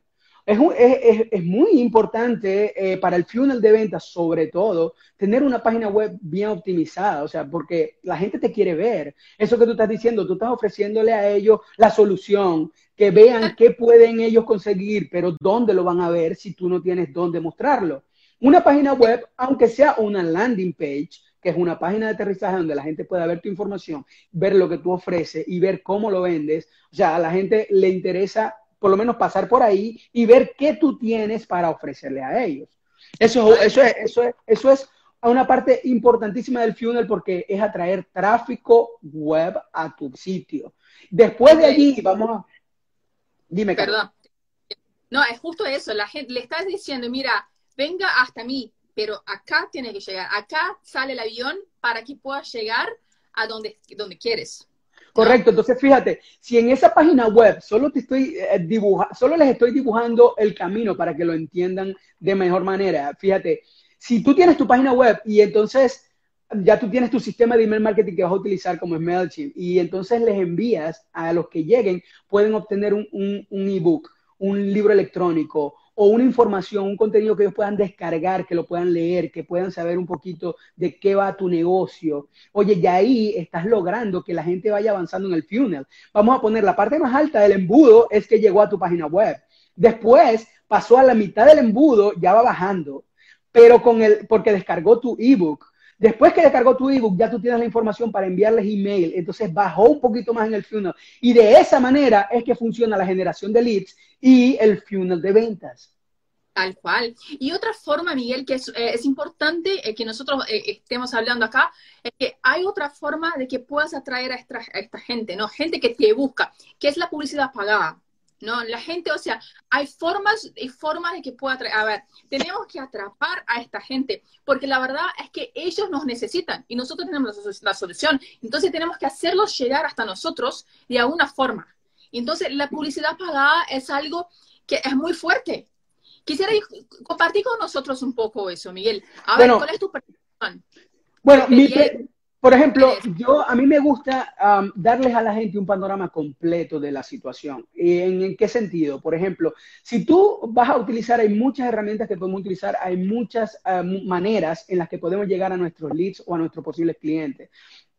Es, es, es, muy importante eh, para el funnel de ventas, sobre todo, tener una página web bien optimizada, o sea, porque la gente te quiere ver. Eso que tú estás diciendo, tú estás ofreciéndole a ellos la solución, que vean qué pueden ellos conseguir, pero dónde lo van a ver si tú no tienes dónde mostrarlo. Una página web, aunque sea una landing page, que es una página de aterrizaje donde la gente pueda ver tu información, ver lo que tú ofreces y ver cómo lo vendes, o sea, a la gente le interesa por lo menos pasar por ahí y ver qué tú tienes para ofrecerle a ellos. Eso, eso, es, eso, es, eso es una parte importantísima del funnel porque es atraer tráfico web a tu sitio. Después de allí, vamos a... Dime, Perdón. No, es justo eso. La gente le estás diciendo, mira, venga hasta mí, pero acá tiene que llegar. Acá sale el avión para que puedas llegar a donde, donde quieres. Correcto, entonces fíjate, si en esa página web solo te estoy eh, dibujando, solo les estoy dibujando el camino para que lo entiendan de mejor manera. Fíjate, si tú tienes tu página web y entonces ya tú tienes tu sistema de email marketing que vas a utilizar como es MailChimp y entonces les envías a los que lleguen, pueden obtener un, un, un ebook, un libro electrónico o una información, un contenido que ellos puedan descargar, que lo puedan leer, que puedan saber un poquito de qué va tu negocio. Oye, y ahí estás logrando que la gente vaya avanzando en el funnel. Vamos a poner la parte más alta del embudo es que llegó a tu página web. Después pasó a la mitad del embudo, ya va bajando, pero con el, porque descargó tu ebook Después que descargó tu ebook, ya tú tienes la información para enviarles email. Entonces bajó un poquito más en el funnel. Y de esa manera es que funciona la generación de leads y el funnel de ventas. Tal cual. Y otra forma, Miguel, que es, eh, importante eh, que nosotros eh, estemos hablando acá, es que hay otra forma de que puedas atraer a a esta gente, ¿no? Gente que te busca, que es la publicidad pagada. ¿No? La gente, o sea, hay formas y formas de que pueda A ver, tenemos que atrapar a esta gente, porque la verdad es que ellos nos necesitan y nosotros tenemos la, solución. Entonces tenemos que hacerlos llegar hasta nosotros de alguna forma. Entonces, la publicidad pagada es algo que es muy fuerte. Quisiera compartir con nosotros un poco eso, Miguel. A ver, ¿cuál es tu percepción? Bueno, mi, por ejemplo, yo a mí me gusta darles a la gente un panorama completo de la situación. ¿En, qué sentido? Por ejemplo, si tú vas a utilizar, hay muchas herramientas que podemos utilizar, hay muchas maneras en las que podemos llegar a nuestros leads o a nuestros posibles clientes.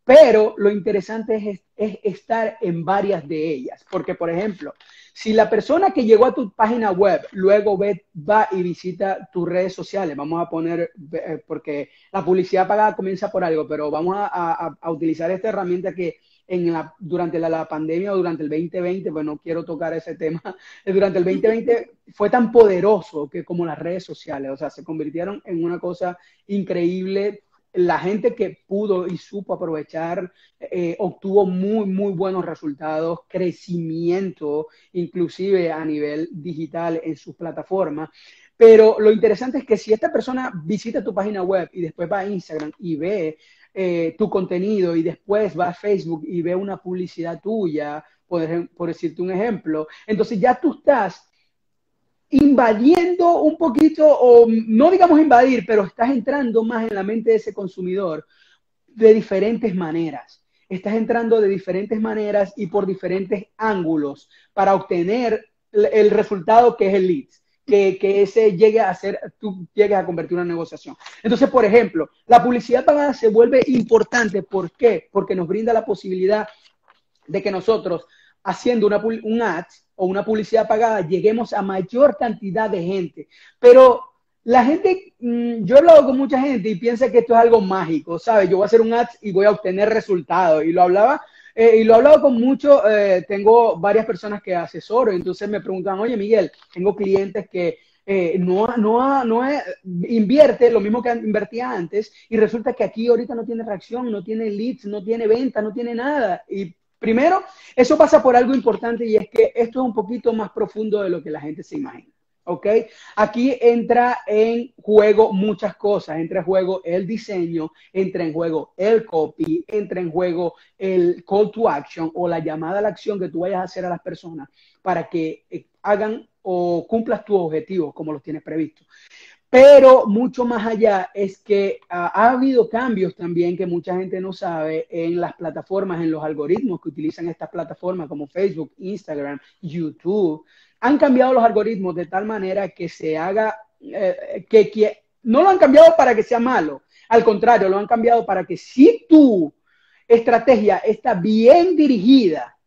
Pero lo interesante es, es estar en varias de ellas, porque por ejemplo, si la persona que llegó a tu página web luego ve, va y visita tus redes sociales, vamos a poner, eh, porque la publicidad pagada comienza por algo, pero vamos a, utilizar esta herramienta que en la, durante la, pandemia o durante el 2020, pues no quiero tocar ese tema, durante el 2020 fue tan poderoso que como las redes sociales, o sea, se convirtieron en una cosa increíble la gente que pudo y supo aprovechar eh, obtuvo muy, muy buenos resultados, crecimiento, inclusive a nivel digital en sus plataformas. Pero lo interesante es que si esta persona visita tu página web y después va a Instagram y ve eh, tu contenido y después va a Facebook y ve una publicidad tuya, por, por decirte un ejemplo, entonces ya tú estás invadiendo un poquito, o no digamos invadir, pero estás entrando más en la mente de ese consumidor de diferentes maneras. Estás entrando de diferentes maneras y por diferentes ángulos para obtener el resultado que es el lead. Que, que, ese llegue a ser, tú llegues a convertir una negociación. Entonces, por ejemplo, la publicidad pagada se vuelve importante. ¿Por qué? Porque nos brinda la posibilidad de que nosotros, haciendo una, un ad, o una publicidad pagada, lleguemos a mayor cantidad de gente. Pero la gente, mm, yo he hablado con mucha gente y piensa que esto es algo mágico, ¿sabes? Yo voy a hacer un ad y voy a obtener resultados. Y lo hablaba, eh, y lo he hablado con muchos, eh, tengo varias personas que asesoro, entonces me preguntan, oye Miguel, tengo clientes que eh, no, no, no invierte lo mismo que invertía antes y resulta que aquí ahorita no tiene reacción, no tiene leads, no tiene venta, no tiene nada. Y Primero, eso pasa por algo importante y es que esto es un poquito más profundo de lo que la gente se imagina. ¿Ok? Aquí entra en juego muchas cosas. Entra en juego el diseño, entra en juego el copy, entra en juego el call to action o la llamada a la acción que tú vayas a hacer a las personas para que eh, hagan o cumplas tus objetivos como los tienes previsto. Pero mucho más allá es que ah, ha habido cambios también que mucha gente no sabe en las plataformas, en los algoritmos que utilizan estas plataformas como Facebook, Instagram, YouTube, han cambiado los algoritmos de tal manera que se haga, eh, que, que, no lo han cambiado para que sea malo, al contrario, lo han cambiado para que si tu estrategia está bien dirigida,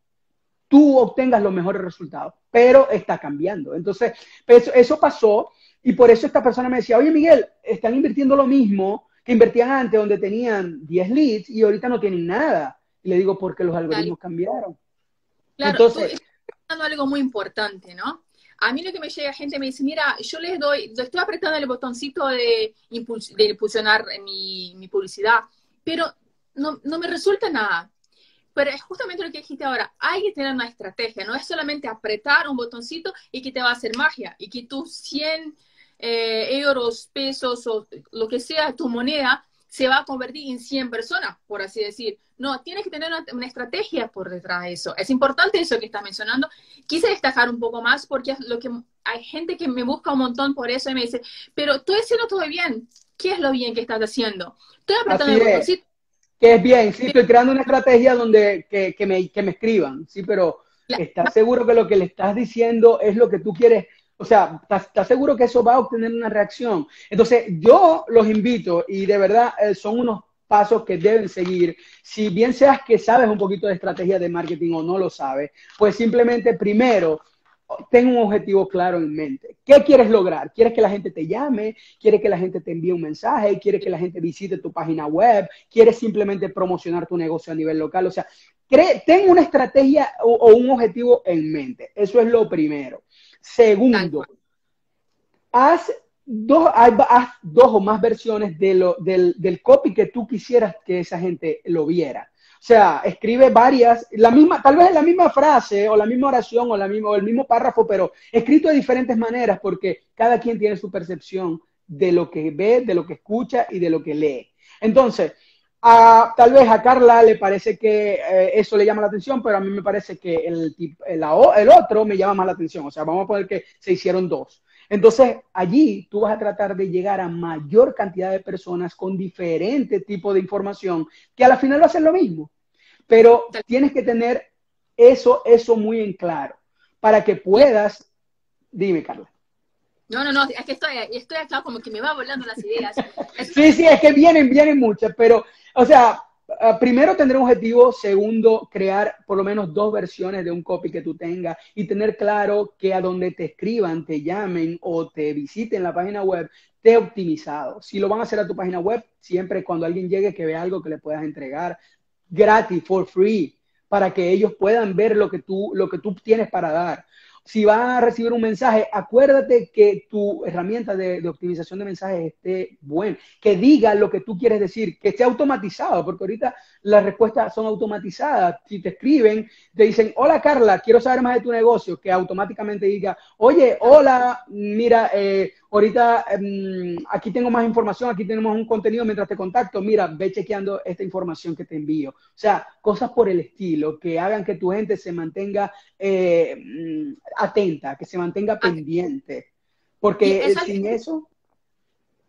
tú obtengas los mejores resultados, pero está cambiando. Entonces, eso, eso pasó y por eso esta persona me decía, oye Miguel, están invirtiendo lo mismo que invertían antes, donde tenían 10 leads y ahorita no tienen nada. Y le digo, porque los algoritmos cambiaron. Claro, Entonces, tú algo muy importante, ¿no? A mí lo que me llega gente me dice, mira, yo les doy, estoy apretando el botoncito de, de impulsionar mi, mi publicidad, pero no, no, me resulta nada. Pero es justamente lo que dijiste ahora, hay que tener una estrategia, no es solamente apretar un botoncito y que te va a hacer magia, y que tus 100 eh, euros, pesos o lo que sea tu moneda se va a convertir en 100 personas, por así decir. No, tienes que tener una, estrategia por detrás de eso. Es importante eso que estás mencionando. Quise destacar un poco más porque lo que hay gente que me busca un montón por eso y me dice, pero estoy haciendo todo bien. ¿Qué es lo bien que estás haciendo? Estoy apretando el botoncito. Que es bien, sí, estoy creando una estrategia donde que, que, me, que me escriban, sí, pero ¿estás seguro que lo que le estás diciendo es lo que tú quieres? O sea, ¿estás, seguro que eso va a obtener una reacción? Entonces, yo los invito y de verdad eh, son unos pasos que deben seguir. Si bien seas que sabes un poquito de estrategia de marketing o no lo sabes, pues simplemente primero ten un objetivo claro en mente. ¿Qué quieres lograr? ¿Quieres que la gente te llame? ¿Quieres que la gente te envíe un mensaje? ¿Quieres que la gente visite tu página web? ¿Quieres simplemente promocionar tu negocio a nivel local? O sea, ten una estrategia o un objetivo en mente. Eso es lo primero. Segundo, haz dos, dos o más versiones de lo, del, del, copy que tú quisieras que esa gente lo viera. O sea, escribe varias, la misma, tal vez la misma frase o la misma oración o, la misma, o el mismo párrafo, pero escrito de diferentes maneras porque cada quien tiene su percepción de lo que ve, de lo que escucha y de lo que lee. Entonces, a, tal vez a Carla le parece que eh, eso le llama la atención, pero a mí me parece que el, el, el, otro me llama más la atención. O sea, vamos a poner que se hicieron dos. Entonces, allí tú vas a tratar de llegar a mayor cantidad de personas con diferente tipo de información, que a la final va a ser lo mismo. Pero tienes que tener eso, eso muy en claro, para que puedas... Dime, Carla. No, no, no, es que estoy, estoy acá como que me va volando las ideas. sí, sí, es que vienen, vienen muchas, pero o sea, ah, primero tener un objetivo, segundo, crear por lo menos dos versiones de un copy que tú tengas y tener claro que a donde te escriban, te llamen o te visiten la página web, te optimizado. Si lo van a hacer a tu página web, siempre cuando alguien llegue que vea algo que le puedas entregar gratis, for free, para que ellos puedan ver lo que tú, lo que tú tienes para dar si vas a recibir un mensaje, acuérdate que tu herramienta de, optimización de mensajes esté buena, que diga lo que tú quieres decir, que esté automatizado, porque ahorita las respuestas son automatizadas. Si te escriben, te dicen, hola Carla, quiero saber más de tu negocio, que automáticamente diga, oye, hola, mira, eh, ahorita em, aquí tengo más información, aquí tenemos un contenido mientras te contacto, mira, ve chequeando esta información que te envío. O sea, cosas por el estilo que hagan que tu gente se mantenga eh, mm, atenta, que se mantenga pendiente. Porque sin eso...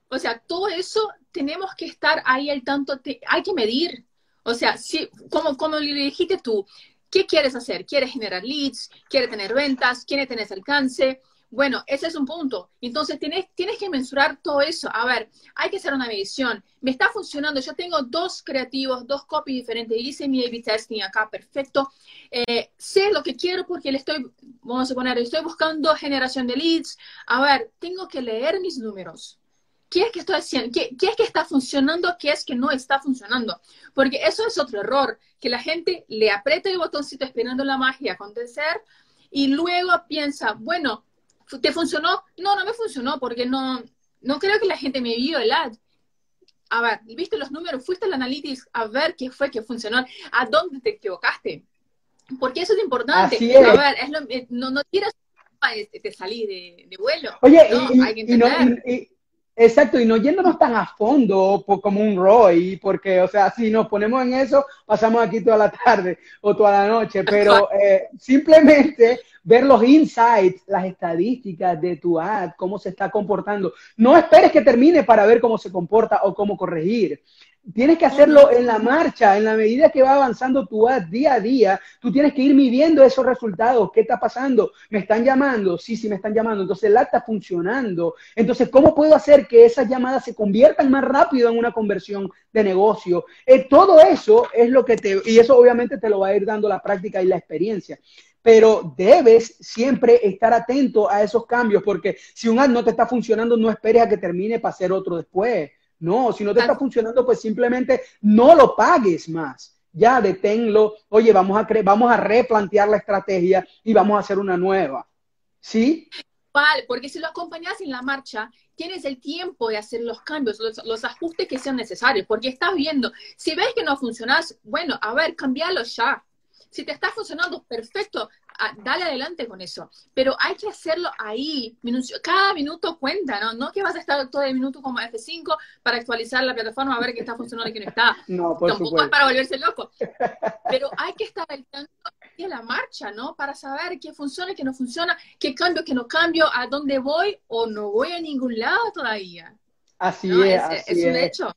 O sea, todo eso tenemos que estar ahí al tanto, hay que medir. O sea, si, como, como le dijiste tú, ¿qué quieres hacer? ¿Quieres generar leads? ¿Quieres tener ventas? ¿Quieres tener alcance? Bueno, ese es un punto. Entonces, tienes, tienes que mensurar todo eso. A ver, hay que hacer una medición. Me está funcionando. Yo tengo dos creativos, dos copies diferentes. Hice mi A-B testing acá, perfecto. Eh, sé lo que quiero porque le estoy, vamos a poner, estoy buscando generación de leads. A ver, tengo que leer mis números. ¿Qué es que estoy haciendo? ¿Qué, ¿Qué, es que está funcionando? ¿Qué es que no está funcionando? Porque eso es otro error, que la gente le aprieta el botoncito esperando la magia acontecer y luego piensa, bueno, ¿Te funcionó? No, no me funcionó porque no, no creo que la gente me vio el ad. A ver, viste los números, fuiste al analytics a ver qué fue que funcionó, a dónde te equivocaste. Porque eso es importante. A ver, es lo, eh, no, no quieras te salir de, de, vuelo. Oye, y, hay que entender. Exacto, y no yéndonos tan a fondo como un ROI, porque, o sea, si nos ponemos en eso, pasamos aquí toda la tarde o toda la noche, pero eh, simplemente ver los insights, las estadísticas de tu ad, cómo se está comportando. No esperes que termine para ver cómo se comporta o cómo corregir. Tienes que hacerlo en la marcha, en la medida que va avanzando tu ad día a día, tú tienes que ir midiendo esos resultados. ¿Qué está pasando? ¿Me están llamando? Sí, sí, me están llamando. Entonces el ad está funcionando. Entonces, ¿cómo puedo hacer que esas llamadas se conviertan más rápido en una conversión de negocio? Eh, todo eso es lo que te, y eso obviamente te lo va a ir dando la práctica y la experiencia pero debes siempre estar atento a esos cambios, porque si un ad no te está funcionando, no esperes a que termine para hacer otro después. No, si no te está funcionando, pues simplemente no lo pagues más. Ya deténlo. Oye, vamos a, vamos a replantear la estrategia y vamos a hacer una nueva. ¿Sí? Vale, porque si lo acompañas en la marcha, tienes el tiempo de hacer los cambios, los, ajustes que sean necesarios, porque estás viendo, si ves que no funcionas, bueno, a ver, cambialo ya. Si te está funcionando, perfecto, dale adelante con eso. Pero hay que hacerlo ahí, cada minuto cuenta, ¿no? No que vas a estar todo el minuto como F5 para actualizar la plataforma a ver qué está funcionando y qué no está. No, por Tampoco es para volverse loco. Pero hay que estar al tanto de la marcha, ¿no? Para saber qué funciona, qué no funciona, qué cambio, qué no cambio, a dónde voy o no voy a ningún lado todavía. Así es. es un hecho.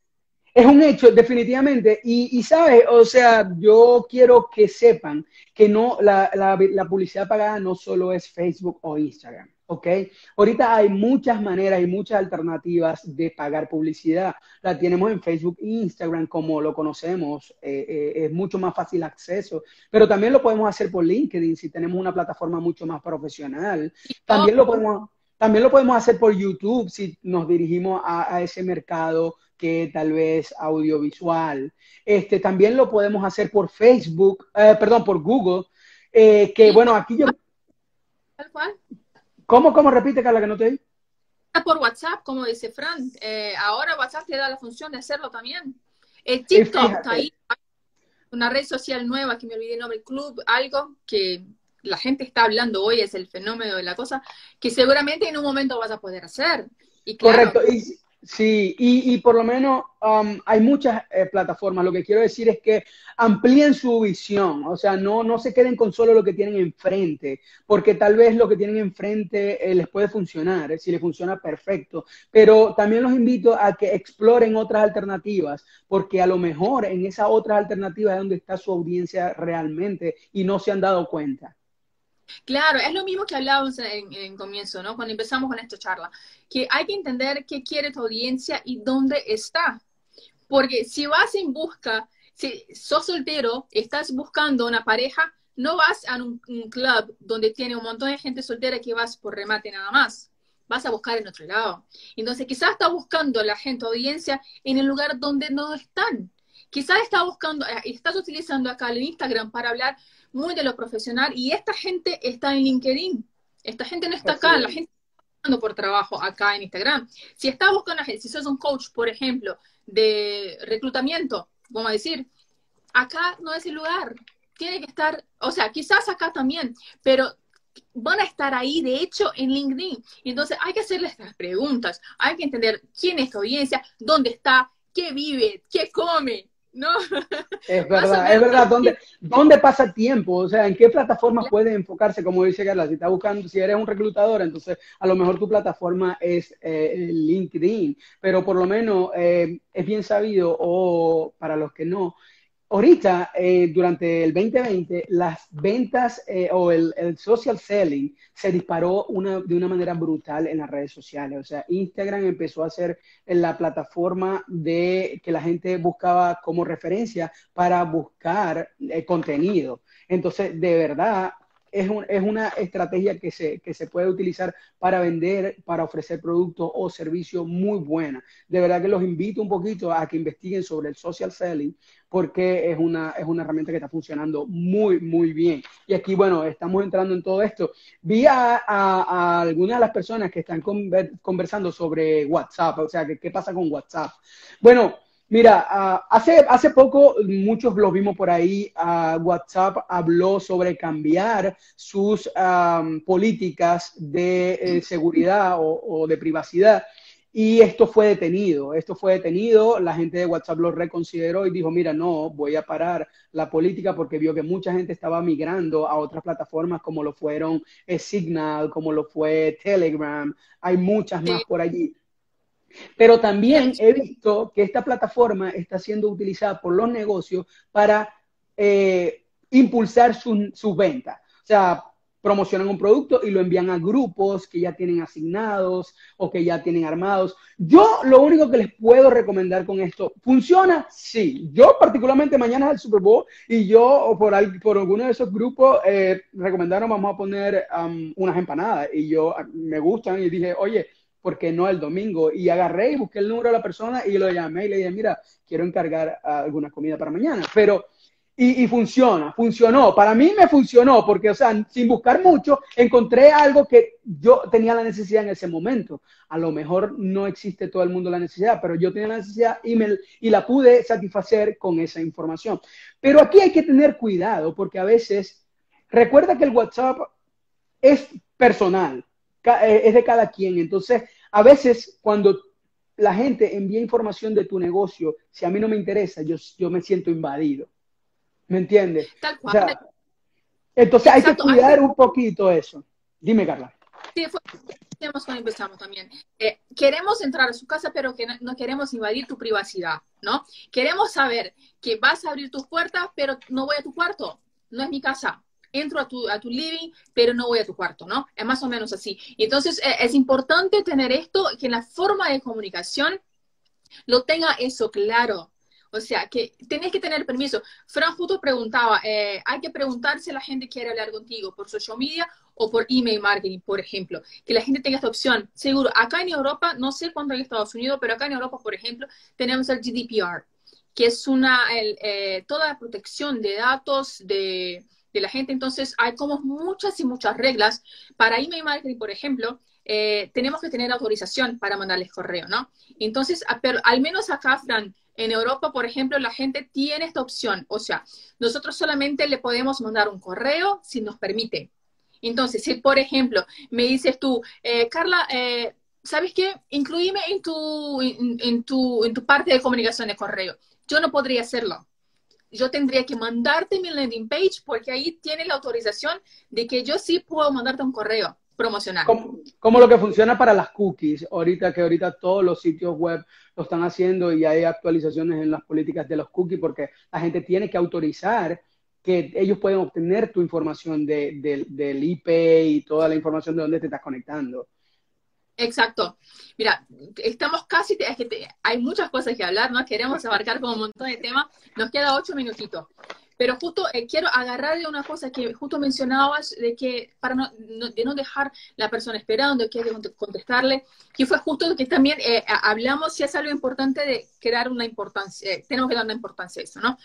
Es un hecho, definitivamente. Y, y, sabes, o sea, yo quiero que sepan que no, la, la, publicidad pagada no solo es Facebook o Instagram, ¿ok? Ahorita hay muchas maneras y muchas alternativas de pagar publicidad. La tenemos en Facebook e Instagram como lo conocemos, eh, eh, es mucho más fácil acceso, pero también lo podemos hacer por LinkedIn si tenemos una plataforma mucho más profesional. También lo podemos, también lo podemos hacer por YouTube si nos dirigimos a, a ese mercado que tal vez audiovisual. Este, también lo podemos hacer por Facebook, eh, perdón, por Google, eh, que bueno, aquí yo... ¿Tal cual? ¿Cómo, cómo? Repite, Carla, que no te Por WhatsApp, como dice Fran. Eh, ahora WhatsApp te da la función de hacerlo también. El TikTok está ahí. Una red social nueva que me olvidé el nombre, Club, algo que la gente está hablando hoy, es el fenómeno de la cosa, que seguramente en un momento vas a poder hacer. Y Correcto. Y, Sí, y, por lo menos um, hay muchas eh, plataformas. Lo que quiero decir es que amplíen su visión, o sea, no, no se queden con solo lo que tienen enfrente, porque tal vez lo que tienen enfrente eh, les puede funcionar, eh, si les funciona perfecto, pero también los invito a que exploren otras alternativas, porque a lo mejor en esas otras alternativas es donde está su audiencia realmente y no se han dado cuenta. Claro, es lo mismo que hablábamos en, en, comienzo, ¿no? Cuando empezamos con esta charla, que hay que entender qué quiere tu audiencia y dónde está. Porque si vas en busca, si sos soltero, estás buscando una pareja, no vas a un, club donde tiene un montón de gente soltera que vas por remate nada más. Vas a buscar en otro lado. Entonces, quizás está buscando la gente, audiencia, en el lugar donde no están. Quizás está buscando, eh, estás utilizando acá el Instagram para hablar muy de lo profesional y esta gente está en LinkedIn. Esta gente no está acá, la gente está buscando por trabajo acá en Instagram. Si está buscando, si sos un coach, por ejemplo, de reclutamiento, vamos a decir, acá no es el lugar. Tiene que estar, o sea, quizás acá también, pero van a estar ahí, de hecho, en LinkedIn. Entonces hay que hacerles estas preguntas, hay que entender quién es tu audiencia, dónde está, qué vive, qué come, no. Es verdad, es verdad. ¿Dónde, ¿Dónde pasa tiempo? O sea, ¿en qué plataforma puede enfocarse? Como dice Carla, si está buscando, si eres un reclutador, entonces a lo mejor tu plataforma es eh, LinkedIn, pero por lo menos eh, es bien sabido, o para los que no, Ahorita, eh, durante el 2020, las ventas eh, o el, social selling se disparó una, de una manera brutal en las redes sociales. O sea, Instagram empezó a ser la plataforma de que la gente buscaba como referencia para buscar eh, contenido. Entonces, de verdad, es, es, una estrategia que se, que se puede utilizar para vender, para ofrecer productos o servicios muy buena. De verdad que los invito un poquito a que investiguen sobre el social selling porque es una, es una herramienta que está funcionando muy, muy bien. Y aquí, bueno, estamos entrando en todo esto. Vi a, a, algunas de las personas que están conversando sobre WhatsApp, o sea, ¿qué pasa con WhatsApp? Bueno, Mira, ah, hace, hace poco muchos lo vimos por ahí, uh, WhatsApp habló sobre cambiar sus políticas de eh, seguridad o, de privacidad Y esto fue detenido, esto fue detenido, la gente de WhatsApp lo reconsideró y dijo, mira, no, voy a parar la política porque vio que mucha gente estaba migrando a otras plataformas como lo fueron eh, Signal, como lo fue Telegram, hay muchas más por allí. Pero también he visto que esta plataforma está siendo utilizada por los negocios para eh, impulsar sus ventas. O sea, promocionan un producto y lo envían a grupos que ya tienen asignados o que ya tienen armados. Yo lo único que les puedo recomendar con esto, ¿funciona? Sí. Yo particularmente mañana es el Super Bowl y yo por, por alguno de esos grupos eh, recomendaron vamos a poner unas empanadas y yo ah, me gustan y dije, oye, ¿por qué no el domingo? Y agarré y busqué el número de la persona y lo llamé y le dije, mira, quiero encargar alguna comida para mañana. Pero y, funciona, funcionó. Para mí me funcionó porque, o sea, sin buscar mucho, encontré algo que yo tenía la necesidad en ese momento. A lo mejor no existe todo el mundo la necesidad, pero yo tenía la necesidad y, y la pude satisfacer con esa información. Pero aquí hay que tener cuidado porque a veces, recuerda que el WhatsApp es personal, es de cada quien. Entonces, a veces cuando la gente envía información de tu negocio, si a mí no me interesa, yo, yo me siento invadido. ¿Me entiendes? Tal cual. entonces hay que cuidar un poquito eso. Dime, Carla. Sí, fue cuando empezamos también. Eh, queremos entrar a su casa, pero que no, queremos invadir tu privacidad, ¿no? Queremos saber que vas a abrir tus puertas, pero no voy a tu cuarto, no es mi casa. Entro a tu, a tu living, pero no voy a tu cuarto, ¿no? Es más o menos así. Y entonces eh, es importante tener esto, que en la forma de comunicación lo tenga eso claro, o sea, que tenés que tener permiso. Fran justo preguntaba, eh, hay que preguntar si la gente quiere hablar contigo por social media o por email marketing, por ejemplo. Que la gente tenga esta opción. Seguro, acá en Europa, no sé cuánto en Estados Unidos, pero acá en Europa, por ejemplo, tenemos el GDPR, que es una, eh, toda la protección de datos de, de la gente. Entonces, hay como muchas y muchas reglas. Para email marketing, por ejemplo, eh, tenemos que tener autorización para mandarles correo, ¿no? Entonces, pero al menos acá, Fran, en Europa, por ejemplo, la gente tiene esta opción. O sea, nosotros solamente le podemos mandar un correo si nos permite. Entonces, si por ejemplo me dices tú, eh, Carla, eh, ¿sabes qué? Incluíme en tu, en, tu, en tu parte de comunicación de correo. Yo no podría hacerlo. Yo tendría que mandarte mi landing page porque ahí tiene la autorización de que yo sí puedo mandarte un correo promocional. Como, lo que funciona para las cookies, ahorita que ahorita todos los sitios web lo están haciendo y hay actualizaciones en las políticas de los cookies porque la gente tiene que autorizar que ellos pueden obtener tu información de, del IP y toda la información de dónde te estás conectando. Exacto. Mira, estamos casi, es que hay muchas cosas que hablar, ¿no? Queremos abarcar como un montón de temas. Nos queda ocho minutitos. Pero justo eh, quiero agarrar de una cosa que justo mencionabas, de que para no, de no dejar la persona esperando, que hay que contestarle, que fue justo que también eh, hablamos si es algo importante de crear una importancia, eh, tenemos que dar una importancia a eso, ¿no?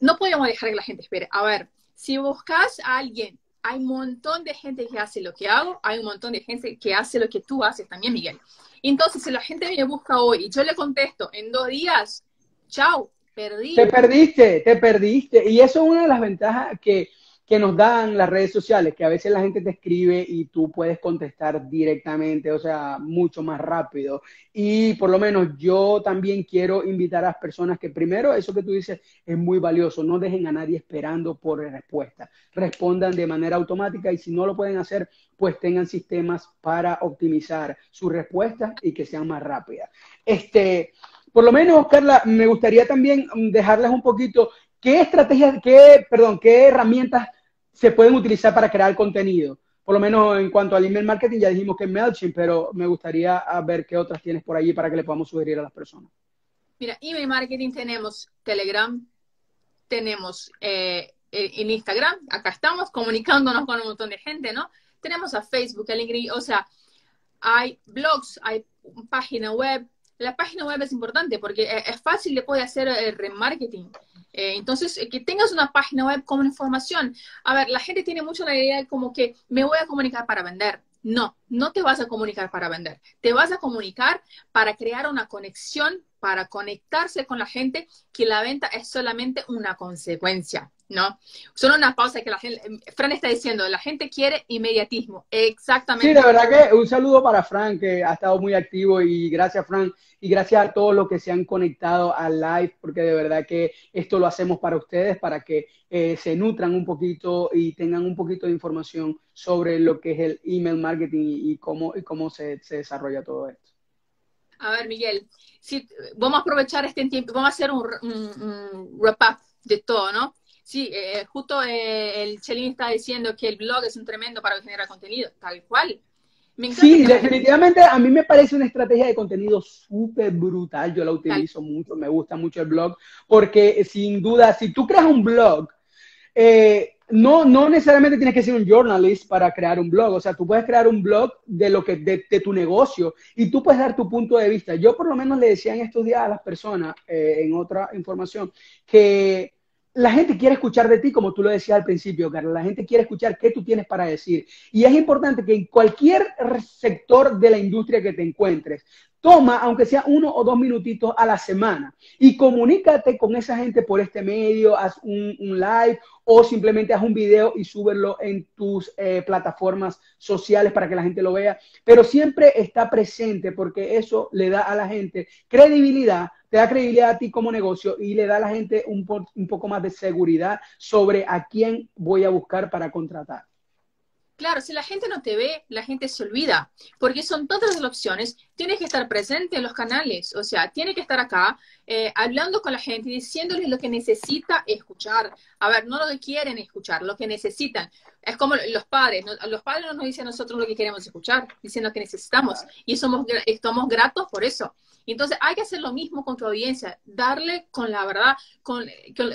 No podemos dejar que la gente espere. A ver, si buscas a alguien, hay un montón de gente que hace lo que hago, hay un montón de gente que hace lo que tú haces también, Miguel. Entonces, si la gente me busca hoy y yo le contesto en dos días, chao, te perdiste, te perdiste. Y eso es una de las ventajas que, que nos dan las redes sociales, que a veces la gente te escribe y tú puedes contestar directamente, o sea, mucho más rápido. Y por lo menos yo también quiero invitar a las personas que primero, eso que tú dices es muy valioso, no dejen a nadie esperando por respuesta, respondan de manera automática y si no lo pueden hacer, pues tengan sistemas para optimizar su respuesta y que sean más rápidas. Este, por lo menos, Carla, me gustaría también dejarles un poquito qué estrategias, qué, perdón, qué herramientas se pueden utilizar para crear contenido. Por lo menos en cuanto al email marketing, ya dijimos que es MailChimp, pero me gustaría ah, ver qué otras tienes por allí para que le podamos sugerir a las personas. Mira, email marketing tenemos Telegram, tenemos eh, en Instagram, acá estamos comunicándonos con un montón de gente, ¿no? Tenemos a Facebook, a LinkedIn, o sea, hay blogs, hay página web, la página web es importante porque eh, es fácil de poder hacer el remarketing. Eh, entonces, eh, que tengas una página web con información. A ver, la gente tiene mucho la idea de como que me voy a comunicar para vender. No, no te vas a comunicar para vender, te vas a comunicar para crear una conexión, para conectarse con la gente, que la venta es solamente una consecuencia. ¿no? Solo una pausa que la gente, Fran está diciendo, la gente quiere inmediatismo, exactamente. Sí, de verdad que un saludo para Fran, que ha estado muy activo y gracias Fran, y gracias a todos los que se han conectado al live, porque de verdad que esto lo hacemos para ustedes, para que eh, se nutran un poquito y tengan un poquito de información sobre lo que es el email marketing y, cómo, y cómo se, desarrolla todo esto. A ver, Miguel, si, vamos a aprovechar este tiempo, vamos a hacer un, un wrap-up de todo, ¿no? Sí, eh, justo eh, el Chelín está diciendo que el blog es un tremendo para generar contenido, tal cual. sí, definitivamente a mí me parece una estrategia de contenido súper brutal. Yo la utilizo mucho, me gusta mucho el blog, porque sin duda, si tú creas un blog, eh, no, no necesariamente tienes que ser un journalist para crear un blog. O sea, tú puedes crear un blog de lo que de, de tu negocio y tú puedes dar tu punto de vista. Yo por lo menos le decía en estos días a las personas, en otra información, que la gente quiere escuchar de ti, como tú lo decías al principio, Carla. La gente quiere escuchar qué tú tienes para decir. Y es importante que en cualquier sector de la industria que te encuentres, toma, aunque sea uno o dos minutitos a la semana, y comunícate con esa gente por este medio, haz un, live o simplemente haz un video y súbelo en tus eh, plataformas sociales para que la gente lo vea. Pero siempre está presente porque eso le da a la gente credibilidad te da credibilidad a ti como negocio y le da a la gente un, un poco más de seguridad sobre a quién voy a buscar para contratar. Claro, si la gente no te ve, la gente se olvida, porque son todas las opciones. Tienes que estar presente en los canales, o sea, tiene que estar acá eh, hablando con la gente, diciéndoles lo que necesita escuchar. A ver, no lo que quieren escuchar, lo que necesitan. Es como los padres, los padres no nos dicen a nosotros lo que queremos escuchar, dicen lo que necesitamos y somos, estamos gratos por eso. Entonces hay que hacer lo mismo con tu audiencia, darle con la verdad, con,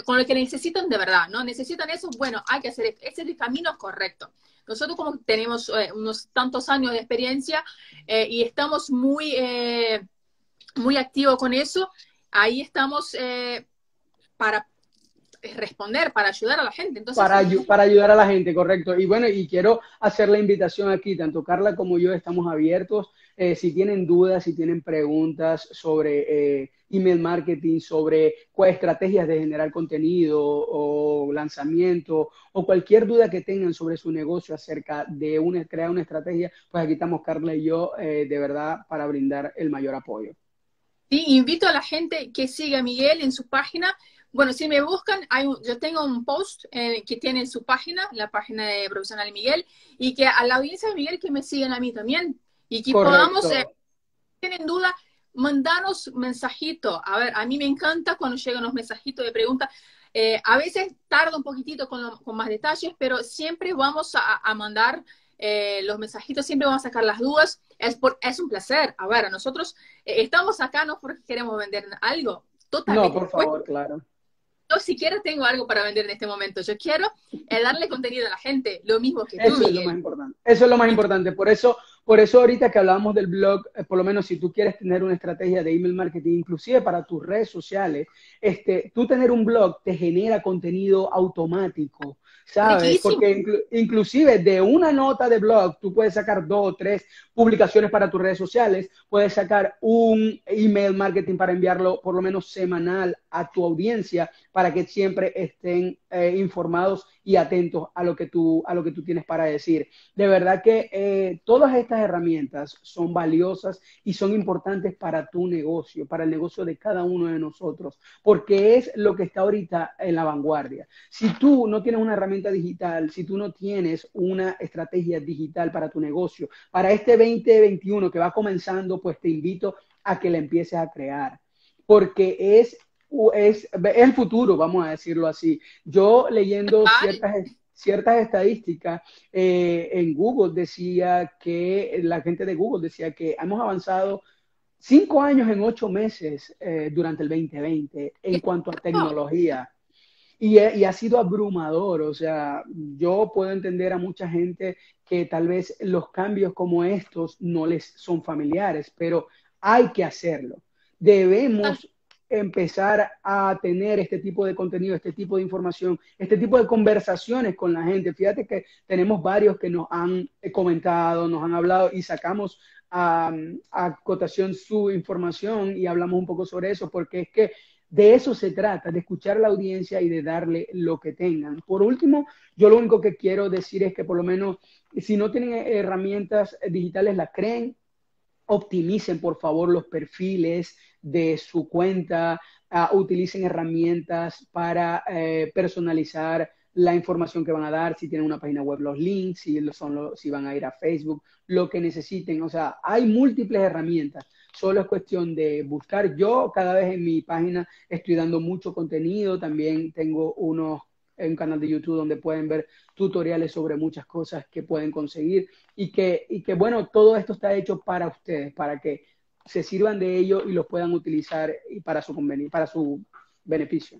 con, lo que necesitan de verdad, ¿no? Necesitan eso, bueno, hay que hacer. Ese es el camino correcto. Nosotros como tenemos eh, unos tantos años de experiencia eh, y estamos muy, eh, muy activos con eso, ahí estamos para responder, para ayudar a la gente. Entonces, para, para ayudar a la gente, correcto. Y bueno, y quiero hacer la invitación aquí, tanto Carla como yo estamos abiertos eh, si tienen dudas, si tienen preguntas sobre eh, email marketing, sobre cuáles estrategias de generar contenido o lanzamiento o cualquier duda que tengan sobre su negocio acerca de una, crear una estrategia, pues aquí estamos Carla y yo eh, de verdad para brindar el mayor apoyo. Sí, invito a la gente que siga a Miguel en su página. Bueno, si me buscan, hay yo tengo un post que tiene en su página, la página de Profesional Miguel, y que a la audiencia de Miguel que me sigan a mí también, y que podamos, eh, tienen duda, mandanos mensajito. A ver, a mí me encanta cuando llegan los mensajitos de preguntas. Eh, a veces tarda un poquitito con, con, más detalles, pero siempre vamos a, a mandar eh, los mensajitos, siempre vamos a sacar las dudas. Es, por, es un placer. A ver, nosotros eh, estamos acá no porque queremos vender algo. Totalmente. No, por favor, claro yo siquiera tengo algo para vender en este momento. Yo quiero eh, darle contenido a la gente, lo mismo que tú. Eso es lo más importante. Eso es lo más importante. Por eso, por eso ahorita que hablábamos del blog, eh, por lo menos si tú quieres tener una estrategia de email marketing, inclusive para tus redes sociales, este, tú tener un blog te genera contenido automático. ¿Sabes? Porque inclusive de una nota de blog tú puedes sacar dos o tres publicaciones para tus redes sociales, puedes sacar un email marketing para enviarlo por lo menos semanal a tu audiencia para que siempre estén eh, informados y atentos a lo que tú a lo que tú tienes para decir. De verdad que eh, todas estas herramientas son valiosas y son importantes para tu negocio, para el negocio de cada uno de nosotros, porque es lo que está ahorita en la vanguardia. Si tú no tienes una herramienta digital, si tú no tienes una estrategia digital para tu negocio, para este 2021 que va comenzando, pues te invito a que la empieces a crear, porque es es, el futuro, vamos a decirlo así. Yo leyendo ciertas, ciertas estadísticas eh, en Google decía que la gente de Google decía que hemos avanzado cinco años en ocho meses eh, durante el 2020 en cuanto a tecnología. Y, y, ha sido abrumador, o sea, yo puedo entender a mucha gente que tal vez los cambios como estos no les son familiares, pero hay que hacerlo. Debemos empezar a tener este tipo de contenido, este tipo de información, este tipo de conversaciones con la gente. Fíjate que tenemos varios que nos han comentado, nos han hablado y sacamos a, a cotación su información y hablamos un poco sobre eso, porque es que de eso se trata, de escuchar a la audiencia y de darle lo que tengan. Por último, yo lo único que quiero decir es que por lo menos si no tienen herramientas digitales, las creen, optimicen por favor los perfiles de su cuenta, uh, utilicen herramientas para eh, personalizar la información que van a dar, si tienen una página web, los links, si, son si van a ir a Facebook, lo que necesiten. O sea, hay múltiples herramientas. Solo es cuestión de buscar. Yo cada vez en mi página estoy dando mucho contenido. También tengo unos un canal de YouTube donde pueden ver tutoriales sobre muchas cosas que pueden conseguir y que, y que bueno, todo esto está hecho para ustedes, para que se sirvan de ello y los puedan utilizar para su para su beneficio.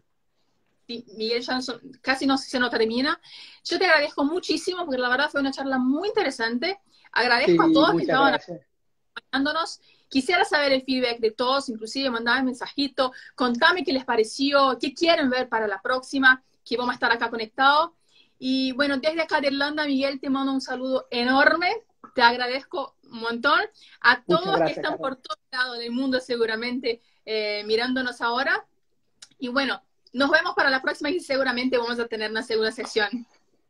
Sí, Miguel Johnson, casi no se nos termina. Yo te agradezco muchísimo porque la verdad fue una charla muy interesante. Agradezco a todos que estaban acompañándonos. Quisiera saber el feedback de todos, inclusive mandame mensajito, contame qué les pareció, qué quieren ver para la próxima que vamos a estar acá conectados. Y bueno, desde acá de Irlanda, Miguel, te mando un saludo enorme. Te agradezco un montón. A todos que están por todos lados del mundo seguramente eh, mirándonos ahora. Y bueno, nos vemos para la próxima y seguramente vamos a tener una segunda sección.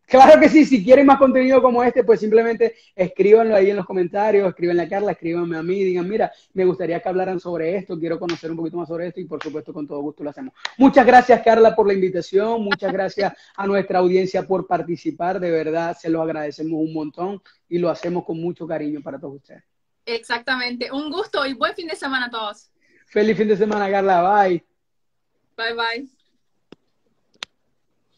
Claro que sí, si quieren más contenido como este, pues simplemente escríbanlo ahí en los comentarios, escríbanle a Carla, escríbanme a mí, digan, mira, me gustaría que hablaran sobre esto, quiero conocer un poquito más sobre esto y por supuesto con todo gusto lo hacemos. Muchas gracias Carla por la invitación, muchas gracias a nuestra audiencia por participar, de verdad se lo agradecemos un montón y lo hacemos con mucho cariño para todos ustedes. Exactamente, un gusto y buen fin de semana a todos. Feliz fin de semana Carla, bye. Bye bye.